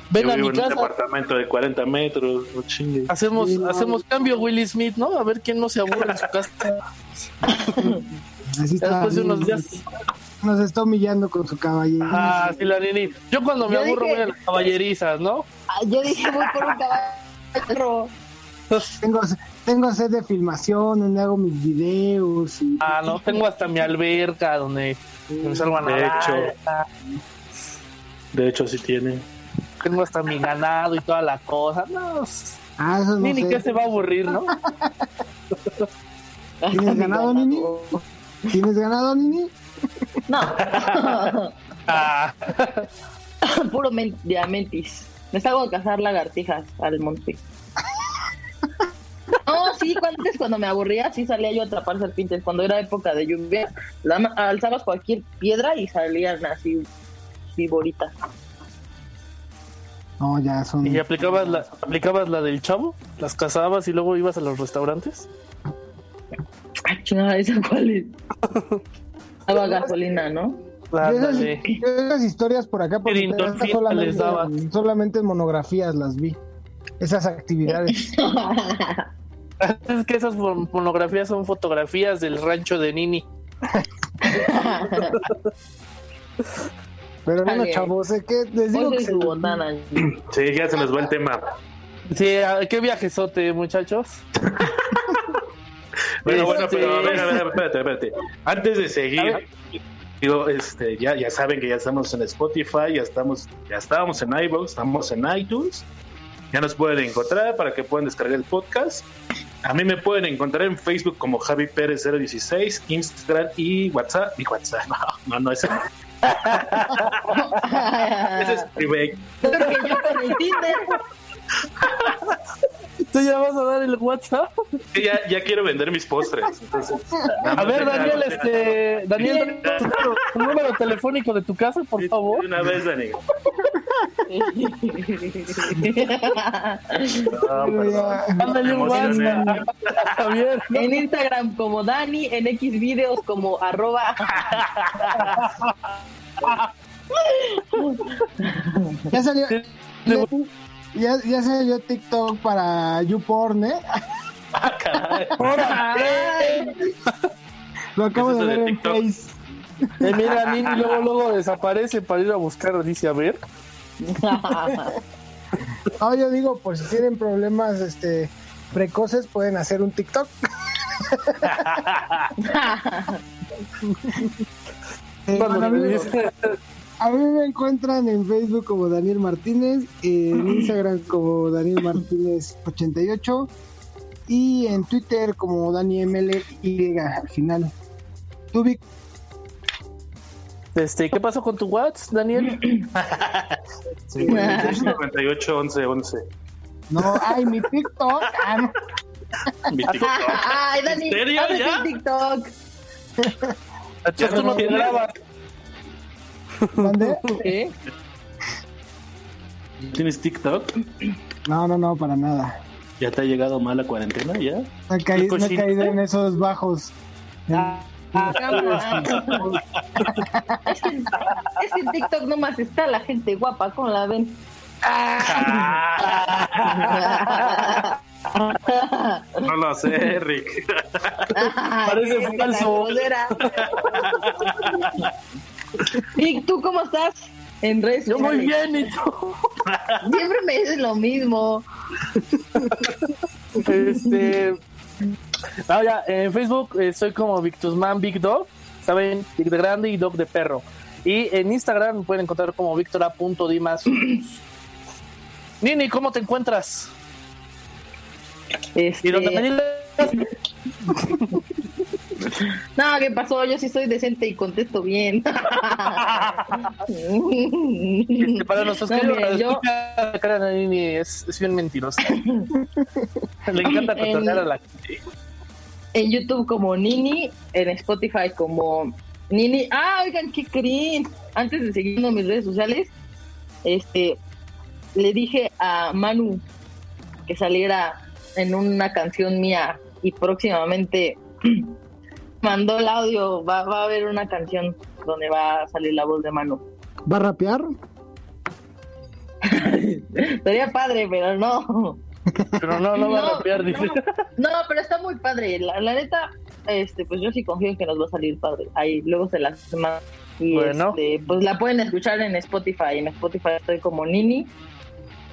Ven yo a vivo mi en un casa. departamento de 40 metros, no chingues. Hacemos, Sí, no. hacemos cambio Willy Smith, ¿no? A ver quién no se aburre en su casa. Así está. Después de unos días. Nos está humillando con su caballero. Ah, sí, la nini. Yo cuando me Yo aburro dije- voy a las caballerizas, ¿no? Ah, Yo dije voy por un caballo. Tengo, tengo sed de filmación, donde hago mis videos. Y, Ah, no, tengo hasta mi alberca donde me salgo a De hecho. De hecho, sí tiene. Tengo hasta mi ganado y toda la cosa. No, Ah, eso no Nini, sé. que se va a aburrir, ¿no? ¿Tienes ganado, Nini? ¿Tienes ganado, Nini? No, Ah, puro men- diamantis. Me salgo a cazar lagartijas al monte. No, sí, cuando- antes cuando me aburría, sí salía yo a atrapar serpientes. Cuando era época de lluvia, la- alzabas cualquier piedra y salían así viboritas. No, ya son. ¿Y aplicabas la, aplicabas la del chavo? ¿Las cazabas y luego ibas a los restaurantes? Ay, chingada, ¿esa cuál es? Daba gasolina, ¿no? Yo esas, yo esas historias por acá, por solamente, solamente en monografías las vi. Esas actividades. Es que esas mon- monografías son fotografías del rancho de Nini. Pero bueno, Vale. chavos, ¿eh? ¿qué? les digo que botana. Sí, ya se nos va el tema. Sí, ah, qué viajesote, muchachos. Bueno, bueno, Este- pero a ver, a ver, espérate, espérate. Antes de seguir, digo, este, ya, ya saben que ya estamos en Spotify, ya estamos, ya estábamos en iVoox, estamos en iTunes. Ya nos pueden encontrar para que puedan descargar el podcast. A mí me pueden encontrar en Facebook como Javi Pérez 016, Instagram y WhatsApp. Y WhatsApp, no, no, no, ese, ese es private. Porque yo ¿Tú ya vas a dar el WhatsApp? Sí, ya, ya quiero vender mis postres. Entonces, A ver, Daniel, este, Daniel, tu número, tu número telefónico de tu casa, por favor. Una vez, Dani. No, Pero ya- perdón. Mándale un. WhatsApp. En Instagram como Dani, en X videos como arroba. Ya salió. Ya, ya salió TikTok para YouPorn, ¿eh? Ah, caray. Ay, Lo acabo ¿Qué es de ver de en? Face. Eh, mira, Nini luego, luego desaparece para ir a buscar, dice, a ver. No, yo digo, por si tienen problemas este precoces, pueden hacer un TikTok. Eh, Cuando bueno, mí, dice- a mí me encuentran en Facebook como Daniel Martínez, en Instagram como Daniel Martínez 88 y en Twitter como DaniML y al final. ¿Tú, Vic? Este, ¿qué pasó con tu WhatsApp, Daniel? 58, 11, 11. No, ay, mi TikTok. Ah, no. Mi TikTok. Ay, Dani, ¿En serio? ¿Ya? el TikTok. Tú no grabas. ¿Qué? ¿Tienes TikTok? No, no, no, para nada. ¿Ya te ha llegado mal la cuarentena? ¿Ya? No he caído, no he caído en esos bajos. Ah, cámara. es, que, es en TikTok nomás está la gente guapa, ¿cómo la ven? No lo sé, Rick. Parece falso. ¿Y tú cómo estás? En redes Yo muy bien, ¿y tú? Siempre me dices lo mismo. Este. No, ya, en Facebook eh, soy como Victusman Big Dog, ¿saben? Big de grande y Dog de perro. Y en Instagram me pueden encontrar como victora.dimas. Nini, ¿cómo te encuentras? Este, Y don Daniel, No, ¿qué pasó? Yo sí soy decente y contesto bien. este, para nuestros No, queridos mira, yo- la cara de Nini es, es bien mentirosa. Le encanta En- cotorrear a la gente. en YouTube como Nini, en Spotify como Nini. Ah, oigan, ¿qué creen? Antes de seguir en mis redes sociales, este, le dije a Manu que saliera en una canción mía y próximamente mandó el audio. Va, va a haber una canción donde va a salir la voz de Manu. ¿Va a rapear? Sería padre, pero no. Pero no, no va a No, rapear, dice. No, pero está muy padre. La, la neta, este, pues yo sí confío en que nos va a salir padre. Ahí luego se las más. Y Bueno. este, pues la pueden escuchar en Spotify. En Spotify estoy como Nini.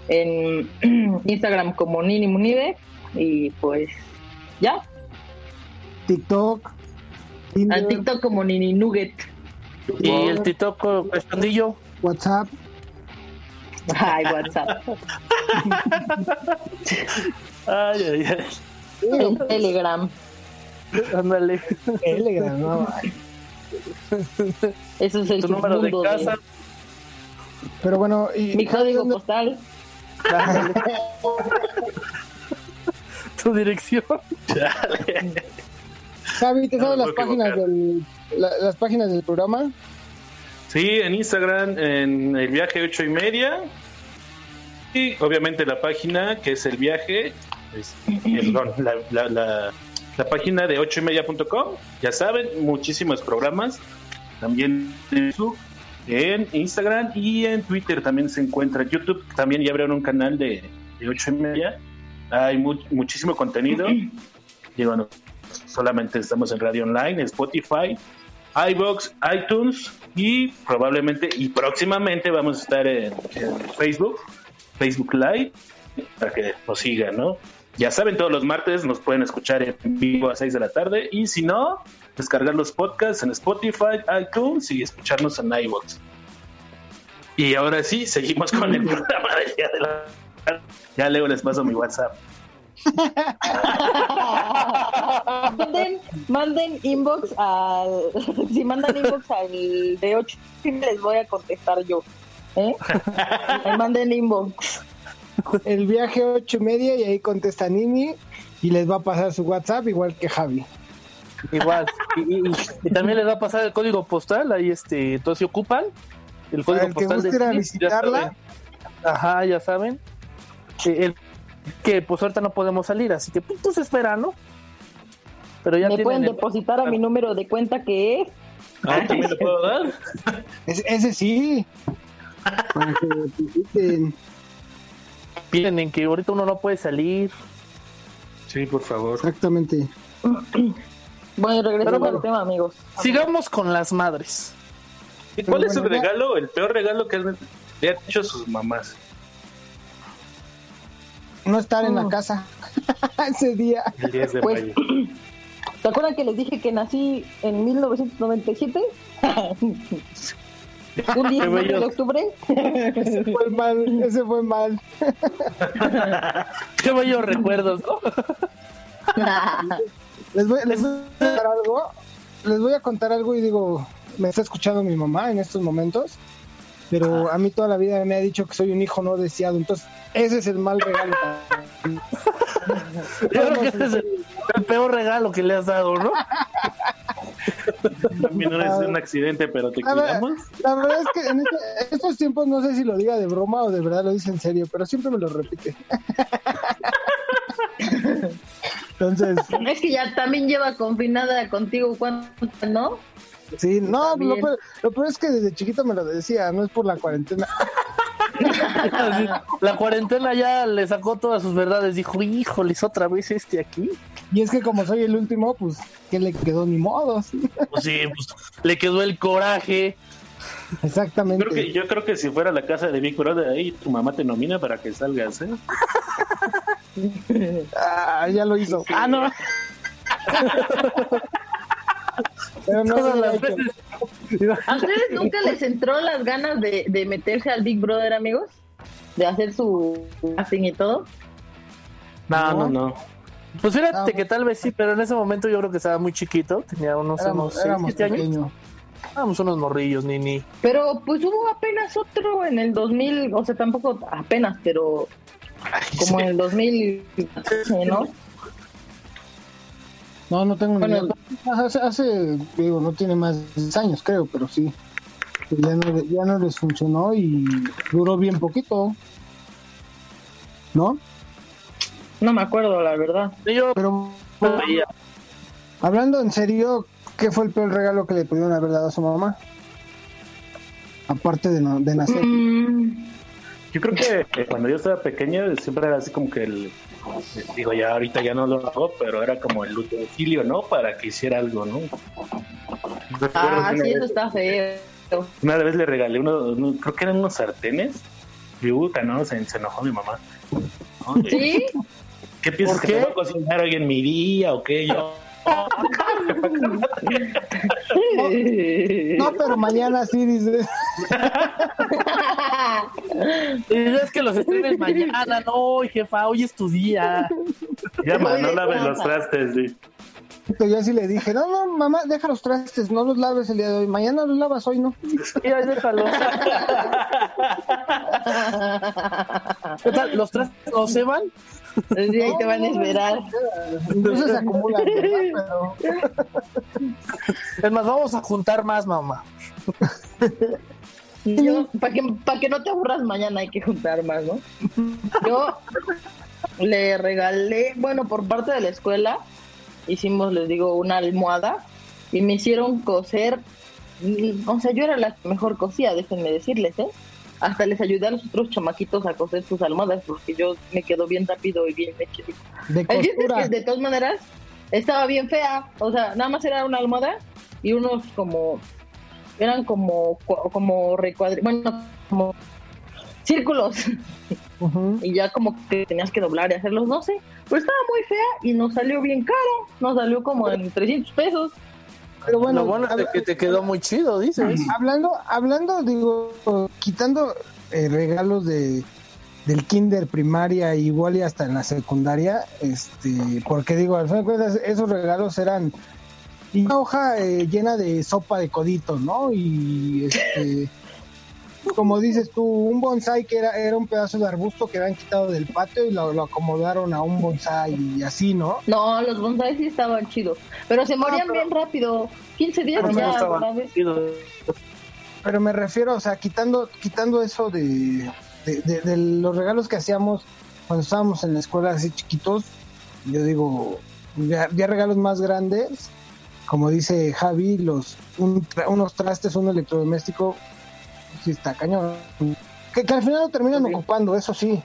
En Instagram como Nini Munive. Y pues ya. TikTok. Tinder, En TikTok como Nini Nugget. Y el TikTok cachondillo. WhatsApp. Ay, WhatsApp. Ay, ay, ay. en Telegram. Ándale. Telegram, no. Eso es el Tu número de casa. Pero bueno, y Mi código ¿dónde- postal. Tu dirección. Javi, ¿te No sabes las páginas del la- las páginas del programa? Sí, en Instagram, en el viaje ocho y media. Y obviamente la página que es el viaje, es- perdón, la, la, la, la página de ocho y media.com. Ya saben, muchísimos programas. También en Facebook, en Instagram y en Twitter también se encuentra. YouTube también ya abrieron un canal de, de ocho y media. Hay mu- muchísimo contenido. No, solamente estamos en radio online, Spotify, iBox, iTunes y probablemente y próximamente vamos a estar en, en Facebook, Facebook Live, para que nos sigan, ¿no? Ya saben, todos los martes nos pueden escuchar en vivo a 6 de la tarde y si no, descargar los podcasts en Spotify, iTunes y escucharnos en iBox. Y ahora sí, seguimos con el programa del día de la... Ya luego les paso mi WhatsApp. Manden, manden inbox al. Si mandan inbox al de 8, sí les voy a contestar yo. ¿eh? Me manden inbox. el viaje ocho y media y ahí contesta Nini y les va a pasar su WhatsApp igual que Javi. Igual. Y, y- y también les va a pasar el código postal, ahí este, entonces si ocupan el código el que postal guste ir a Nini, ya visitarla. saben. Ajá, ya saben. Eh, el- que pues ahorita no podemos salir, así que pues, pues espera, ¿no? Pero ya Me pueden el- depositar a mi número de cuenta que es. Ah, ¿también le puedo dar? Ese, ese sí. Para que visiten. Piden en que ahorita uno no puede salir. Sí, por favor. Exactamente. Bueno, bueno. al tema, amigos. Sigamos con las madres. ¿Y cuál Pero es ya- regalo, el peor regalo que le han hecho sus mamás? No estar en la Mm. casa ese día. El 10 de Pues- mayo. ¿Se acuerdan que les dije que nací en 1997? Un 10 Qué bello. de octubre. Ese fue mal, ese fue mal. Qué bellos recuerdos, ¿no? Les voy, les voy a contar algo. Les voy a contar algo y digo, me está escuchando mi mamá en estos momentos, pero a mí toda la vida me ha dicho que soy un hijo no deseado, entonces ese es el mal regalo. Yo creo que ese es el, el peor regalo que le has dado, ¿no? También no es un accidente, pero te cuidamos. La verdad es que en este- estos tiempos no sé si lo diga de broma o de verdad lo dice en serio, pero siempre me lo repite. Entonces, Es que ya también lleva confinada contigo, ¿cuánto, no? Sí, no, lo También. peor, lo peor es que desde chiquito me lo decía, no es por la cuarentena. La cuarentena ya le sacó todas sus verdades. Dijo, híjoles, otra vez este aquí. Y es que como soy el último, pues, ¿qué le quedó? Ni modos. Pues sí, pues le quedó el coraje. Exactamente. Creo que, yo creo que si fuera la casa de Big Brother ahí, tu mamá te nomina para que salgas, ¿eh? Ah, ya lo hizo. Ah, no. Pero no Todas lo las he hecho. veces. ¿A ustedes nunca les entró las ganas de, de meterse al Big Brother, amigos? De hacer su casting y todo. No, no, no. Pues fíjate que tal vez sí, pero en ese momento yo creo que estaba muy chiquito. Tenía unos, Éramos, unos éramos 6, 7 años. Éramos unos morrillos, ni ni. Pero pues hubo apenas otro en el 2000, o sea, tampoco apenas, pero como en el 2013, ¿no? No, no tengo ni Bueno, idea. Hace, hace, digo, no tiene más de 10 años, creo, pero sí. Ya, no, ya no les funcionó y duró bien poquito. ¿No? No me acuerdo, la verdad. Yo Pero veía. hablando en serio, ¿qué fue el peor regalo que le pudieron haber dado a su mamá? Aparte de, no- de nacer. Mm, Yo creo que cuando yo estaba pequeño siempre era así como que el... Digo, ya ahorita ya no lo hago, pero era como el utensilio, ¿no? Para que hiciera algo, ¿no? Recuerdo ah, sí, eso vez- está feo. Una vez le regalé uno, uno- creo que eran unos sartenes. Y puta, no, se, se enojó mi mamá. ¿No? De, ¿Sí? ¿Qué piensas ¿Por que qué? te va a cocinar hoy en mi día o qué? Yo, No, pero mañana sí, dice. Y es que los estrenes mañana, no, jefa, hoy es tu día. llama, no laves los trastes. sí. Pero yo sí le dije, no, no, mamá, deja los trastes, no los laves el día de hoy. Mañana los lavas hoy, ¿no? Ya, déjalo. ¿Qué tal? ¿Los trastes no se van? Sí, ahí te van a esperar. Entonces se acumulan, ¿verdad? Pero Es más, vamos a juntar más, mamá. Yo, para que, pa' que no te aburras mañana hay que juntar más, ¿no? Yo le regalé, bueno, por parte de la escuela, hicimos, les digo, una almohada y me hicieron coser, mm, o sea, yo era la que mejor cosía, déjenme decirles, ¿eh? Hasta les ayudé a los otros chamaquitos a coser sus almohadas porque yo me quedo bien rápido y bien hecho. de que de todas maneras estaba bien fea, o sea, nada más era una almohada y unos como eran como como recuadri bueno, como círculos y ya como que tenías que doblar y hacerlos, no sé, pero estaba muy fea y nos salió bien caro, nos salió como en 300 pesos. Pero bueno, Lo bueno es que te quedó muy chido, dices. hablando, hablando, digo, quitando eh, regalos de del kinder primaria igual y hasta en la secundaria, este, porque digo, al fin de cuentas esos regalos eran una hoja eh, llena de sopa de coditos, ¿no? Y este como dices tú, un bonsai que era, era un pedazo de arbusto que habían quitado del patio y lo, lo acomodaron a un bonsai y así, ¿no? No, los bonsai sí estaban chidos. Pero se morían pero- bien rápido. 15 días Pero ya. Pero me refiero, o sea, quitando, quitando eso de, de, de- de los regalos que hacíamos cuando estábamos en la escuela así chiquitos, yo digo, ya, ya regalos más grandes, como dice Javi, los un tra- unos trastes, un electrodoméstico, sí está cañón. Que, que al final lo terminan Sí. ocupando, eso sí.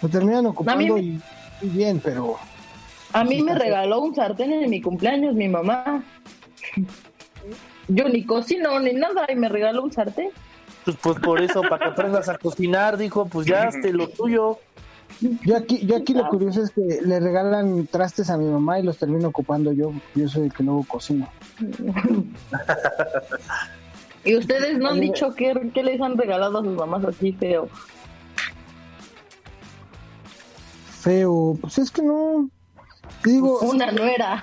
Lo terminan ocupando me- y, y bien, pero A mí me regaló un sartén en mi cumpleaños mi mamá. Yo ni cocino ni nada y me regaló un sartén. Pues, pues por eso, para que aprendas a cocinar, dijo, pues ya hazte lo tuyo. yo aquí, yo aquí lo curioso es que le regalan trastes a mi mamá y los termino ocupando yo. Yo soy el que luego cocino. Y ustedes no han dicho qué, qué les han regalado a sus mamás así feo. Feo, pues es que no. Digo, Una nuera.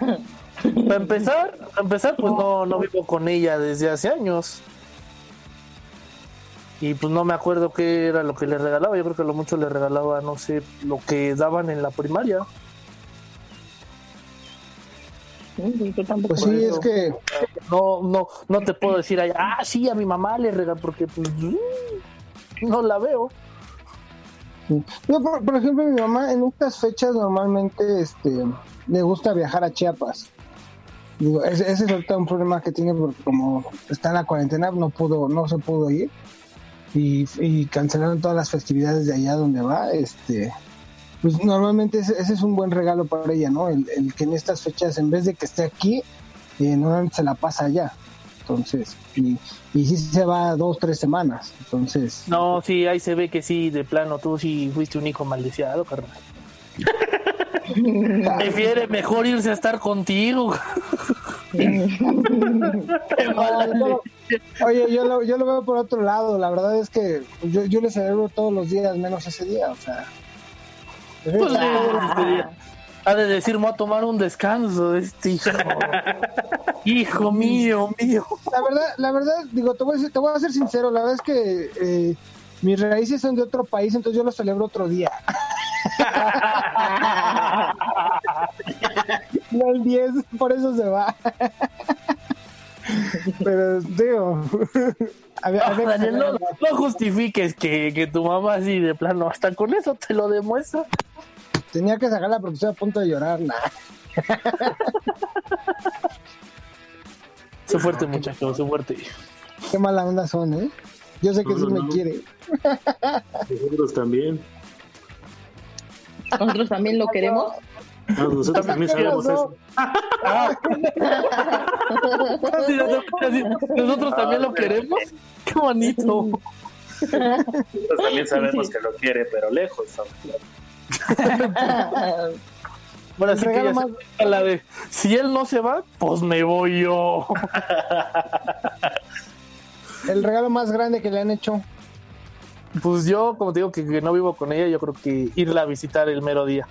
Para empezar, para empezar, pues no, no vivo con ella desde hace años. Y pues no me acuerdo qué era lo que le regalaba. Yo creo que lo mucho le regalaba, no sé, lo que daban en la primaria. Yo tampoco pues sí, es que No, no, no te puedo decir, ahí, ah, sí, a mi mamá le regaló, porque pues mm, no la veo. yo, por, por ejemplo, mi mamá en estas fechas normalmente este le gusta viajar a Chiapas. Digo, ese, ese es ahorita un problema que tiene porque como está en la cuarentena no pudo, no se pudo ir y, y cancelaron todas las festividades de allá donde va. Este, pues normalmente ese, ese es un buen regalo para ella, ¿no? El, el que en estas fechas en vez de que esté aquí, eh, normalmente se la pasa allá. Entonces, y, y sí se va dos, tres semanas. Entonces, No, sí, ahí se ve que sí, de plano, tú sí fuiste un hijo maldiciado, carnal. Prefiere mejor irse a estar contigo. No. Oye, yo lo, yo lo veo por otro lado. La verdad es que yo, yo le celebro todos los días, menos ese día. O sea, Pues, eh, ha de decir, me voy a tomar un descanso de este hijo. hijo mío, mío. la verdad, la verdad, digo, te voy a, decir- te voy a ser sincero. La verdad es que eh, mis raíces son de otro país, entonces yo lo celebro otro día. No el 10, por eso se va. Pero, digo, había- había que Daniel, no, sacar- no justifiques que, que tu mamá así de plano, hasta con eso te lo demuestra. tenía que sacarla porque estoy a punto de llorar. Nah. Sé fuerte, muchacho, sé fuerte. Qué mala onda son, ¿eh? Yo sé que No, sí no, me no. quiere. Nosotros también. Nosotros también lo queremos. Nosotros también sabemos eso. Nosotros también lo queremos. Qué bonito. Nosotros también sabemos que lo quiere, pero lejos. Bueno, así que ya más- se- la de, si él no se va, pues me voy yo. El regalo más grande que le han hecho. Pues yo, como te digo que, que no vivo con ella, yo creo que irla a visitar el mero día.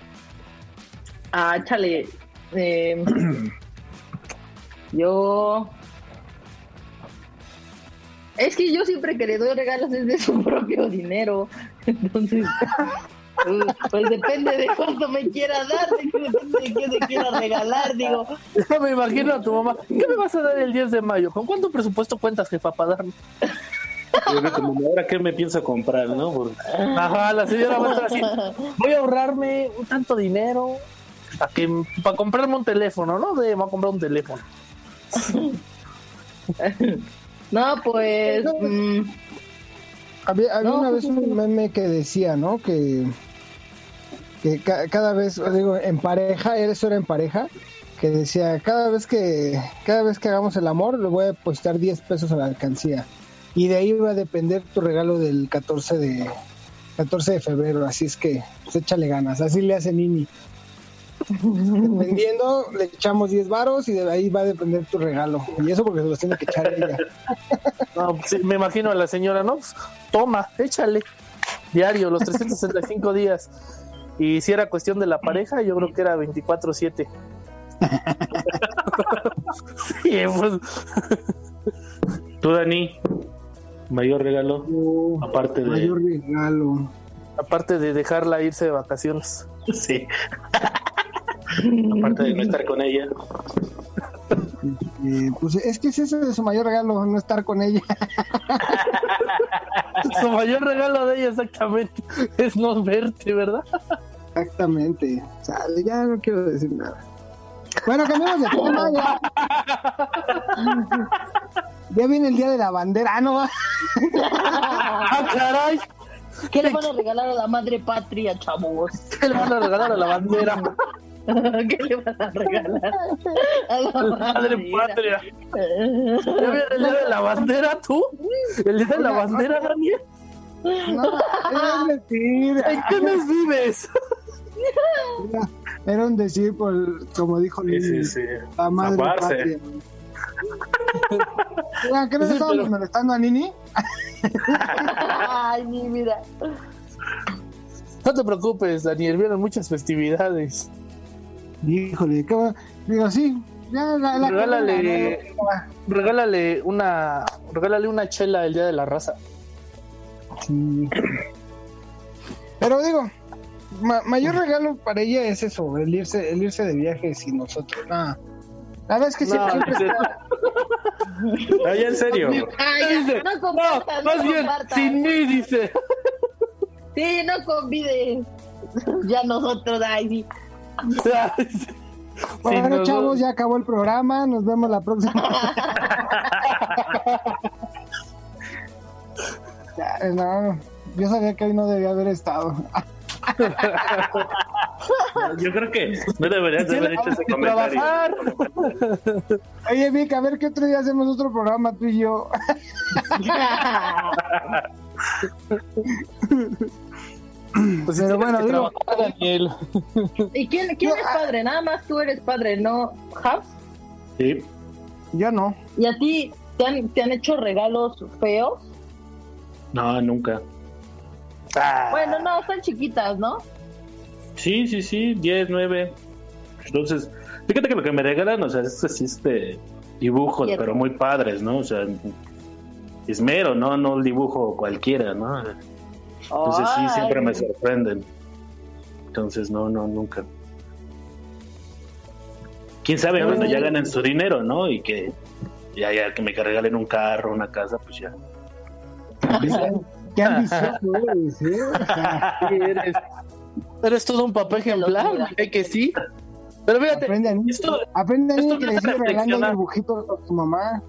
Ah, échale. Eh, yo. Es que yo siempre que le doy regalos es de su propio dinero. Entonces. pues, Pues depende de cuánto me quiera dar, de qué- depende de qué me quiera regalar, digo. me imagino a tu mamá, ¿qué me vas a dar el 10 de mayo? ¿Con cuánto presupuesto cuentas, jefa, para darme? Yo creo que como, ahora qué me pienso comprar, ¿no? Porque Ajá, la señora va a estar así, voy a ahorrarme un tanto dinero para que para comprarme un teléfono, ¿no? De, voy a comprar un teléfono. No, pues. mm, Había, había No, una pues, vez un meme que decía, ¿no? Que, que ca- cada vez, digo, en pareja, eso era en pareja, que decía, cada vez que cada vez que hagamos el amor, le voy a depositar 10 pesos a la alcancía. Y de ahí va a depender tu regalo del 14 de 14 de febrero, así es que pues, échale ganas, así le hace Nini. Vendiendo, le echamos 10 varos y de ahí va a depender tu regalo. Y eso porque se los tiene que echar ella. No, pues, sí, me imagino a la señora, ¿no? Pues, toma, échale. Diario, los 365 días. Y si era cuestión de la pareja, yo creo que era 24-7. sí, pues. tú, Dani, Mayor regalo, Oh, aparte de... mayor regalo. Aparte de dejarla irse de vacaciones. Sí. Aparte de no estar con ella. Eh, pues es que es ese de su mayor regalo, no estar con ella. Su mayor regalo de ella exactamente es no verte, ¿verdad? Exactamente. Sale, ya no quiero decir nada. Bueno, cambiamos de tema. Ya, Ya viene el día de la bandera. Ah, no. ¡Ah, caray! ¿Qué le van a regalar a la madre patria, chavos? ¿Qué le van a regalar a la bandera? ¿Qué le van a regalar a la Madre bandera? patria. ¿Ya viene el día de la bandera tú? ¿El día de la bandera, Daniel? No, era un decir. ¿En qué mes vives? Era un decir, por, como dijo Sí, Lili, sí, sí. la madre patria. Oigan, ¿qué nos Sí, estábamos pero- molestando a Nini? Ay, mi vida. No te preocupes, Daniel, vienen muchas festividades. Híjole, qué va- Digo, sí, ya la, la Regálale- Regálale una, regálale una chela el día de la raza. Sí. Pero digo, ma- mayor regalo para ella es eso, el irse, el irse de viaje sin nosotros. Nada. La verdad es que No, siempre, está- ya en serio. Ay, Dice, ya, no no, compartas, no más bien, compartas. sin mí, dice. Sí, no convides. Ya nosotros, ay, sí. Bueno, chavos, ya acabó el programa. Nos vemos la próxima. Ya, no, yo sabía que hoy no debía haber estado. Yo creo que no deberías de haber hecho ese comentario. Oye, Vic, a ver qué otro día hacemos otro programa tú y yo. Pues Pero bueno, que digo- trabajar, Daniel. ¿Y quién, quién es padre? Nada más tú eres padre, ¿no, Habs? Sí. Yo no. ¿Y a ti te han, te han hecho regalos feos? No, nunca. Ah, Bueno, no, están chiquitas, ¿no? Sí, sí, sí, 10, 9. Entonces, fíjate que lo que me regalan, o sea, es así, este dibujos, Cierto. pero muy padres, ¿no? O sea, esmero, ¿no? No el dibujo cualquiera, ¿no? Entonces sí, siempre me sorprenden. Entonces, no, no, nunca. Quién sabe cuando ya ganen su dinero, ¿no? Y que ya, ya que me regalen un carro, una casa, pues ya. Qué ambicioso eres, ¿eh? O sea, sí eres, eres todo un papel ejemplar. ¿eh? que sí. Pero fíjate, aprende a mí. esto, Aprende a mí esto que le sigue regalando dibujitos a tu mamá.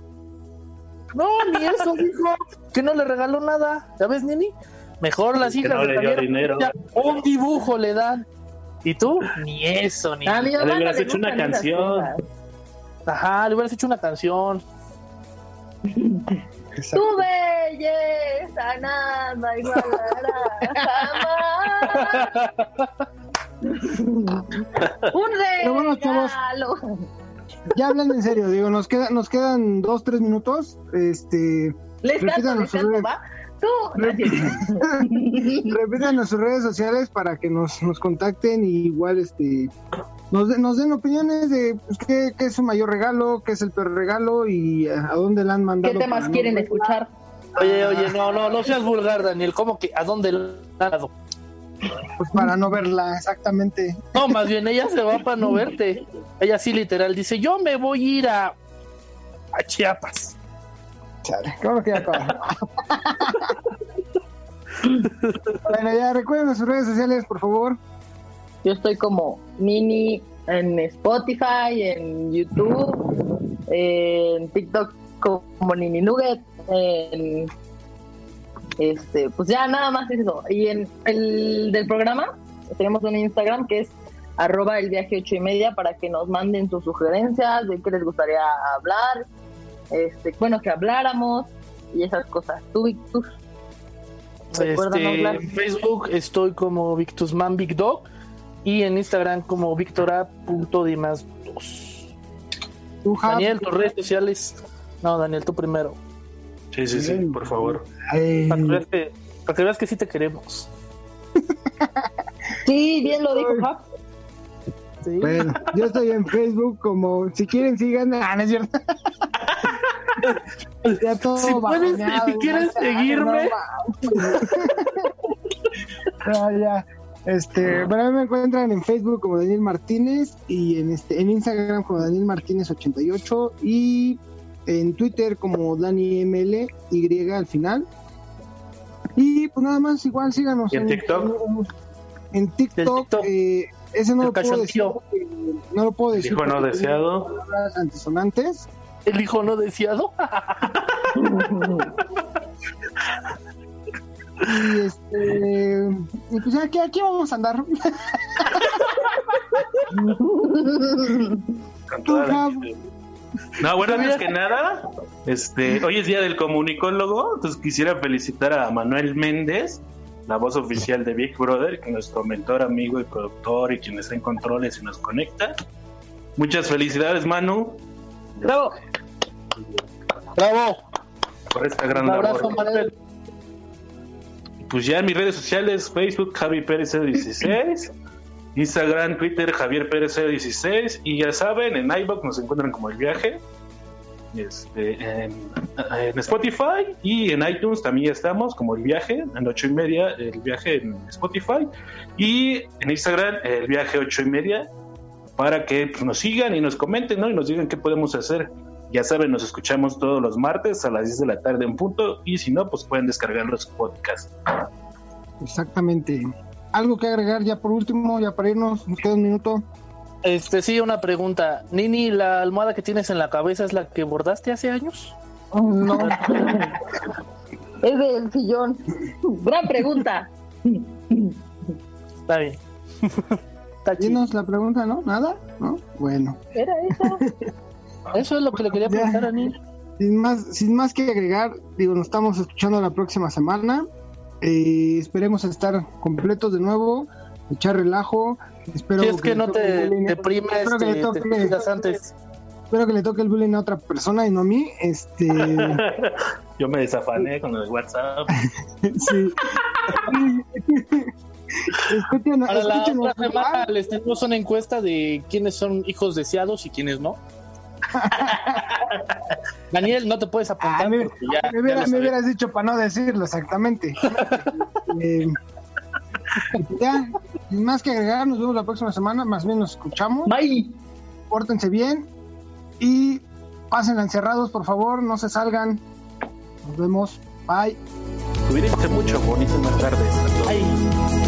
no, ni eso, dijo, que no le regaló nada. ¿Sabes, Nini? Mejor las hijas no de le dio Javier, dinero. ya un dibujo le dan. ¿Y tú? Ni eso, ni A mi Ya le hubieras hecho una canción. Ajá, le hubieras hecho una canción. Tu belleza nada igualará jamás. Un Pero bueno, chavos. regalo. Ya hablando en serio, digo, nos, queda, nos quedan dos, tres minutos. Este, Les canto, les canto. ¿va? Tú, repiten nuestras redes sociales para que nos, nos contacten y igual este nos, de- nos den opiniones de pues, qué, qué es su mayor regalo, qué es el peor regalo y a, a dónde la han mandado. ¿Qué temas no quieren escuchar? Oye, oye, no, no, no seas vulgar, Daniel. ¿Cómo que a dónde le han dado? Pues para no verla, exactamente. No, más bien ella se va para no verte. Ella sí literal dice, yo me voy a ir a, a Chiapas. Chale, claro que ya bueno, ya recuerden sus redes sociales, por favor. Yo estoy como Nini en Spotify, en YouTube, en TikTok como Nini Nugget, en este, pues ya nada más es eso. Y en el del programa tenemos un Instagram que es arroba el viaje ocho y media para que nos manden sus sugerencias de qué les gustaría hablar, este, bueno, que habláramos y esas cosas. Tú, Victus, Este, en Facebook estoy como Victusman Big Dog y en Instagram como Victora.dimas2. Tú, Jap. Daniel, tus redes sociales. No, Daniel, tú primero. Sí, sí, sí, por favor. Eh, Para que veas que, para que, veas que sí te queremos. Sí, bien lo dijo Jap. ¿sí? bueno, yo estoy en Facebook como, si quieren sigan, ah, no es cierto. Todo Si puedes, bajoneado, si quieres seguirme. no mames. No, ya. Este, bueno, a mí me encuentran en Facebook como Daniel Martínez y en este en Instagram como Daniel Martínez 88 y en Twitter como Dani ML Y al final. Y pues nada más, igual síganos ¿Y en TikTok? En, en TikTok, TikTok. eh, ese no lo puedo decir. No lo puedo decir. Dijo no deseado. antisonantes. El hijo no deseado. Y este. Y pues aquí, aquí vamos a andar. Con toda la- Ajá. No, bueno, antes que nada, este, hoy es día del comunicólogo, entonces quisiera felicitar a Manuel Méndez, la voz oficial de Big Brother, que es nuestro mentor, amigo y productor y quien está en controles y nos conecta. Muchas felicidades, Manu, Bravo. Bravo. por esta gran Un abrazo, labor. Pues ya en mis redes sociales, Facebook, Javi Pérez 16 Instagram, Twitter, Javier Pérez 16 y ya saben, en iBox nos encuentran como El Viaje. Este, en, en Spotify y en iTunes también ya estamos como El Viaje, en ocho y media, El Viaje en Spotify y en Instagram, El Viaje ocho y media, para que pues, nos sigan y nos comenten, ¿no? Y nos digan qué podemos hacer. Ya saben, nos escuchamos todos los martes a las 10 de la tarde en punto y si no, pues pueden descargar los podcasts. Exactamente. Algo que agregar ya por último, ya para irnos, nos queda un minuto. Este, sí, una pregunta. Nini, ¿la almohada que tienes en la cabeza es la que bordaste hace años? No, Es del sillón. Gran pregunta. Está bien. Dinos la pregunta, ¿no? ¿Nada? ¿No? Bueno. Era eso. Eso es lo que le quería preguntar a Nini. Sin más, sin más que agregar, digo, nos estamos escuchando la próxima semana. Eh, esperemos estar completos de nuevo, echar relajo. Espero Si es que no te deprimes, espero que le te, toque- te cuidas antes. espero que le toque el bullying a otra persona y no a mí. Este, Yo me desafané con el WhatsApp. sí. Escuchen, Para la otra semana les tenemos una encuesta de quiénes son hijos deseados y quiénes no. Daniel, no te puedes apuntar Ah, me, ya, me hubiera- hubieras dicho para no decirlo exactamente. Eh, ya, sin más que agregar, nos vemos la próxima semana, más bien nos escuchamos. Bye. Pórtense bien y pasen encerrados, por favor, no se salgan. Nos vemos. Bye. Cuídense mucho, buenísimas tardes. a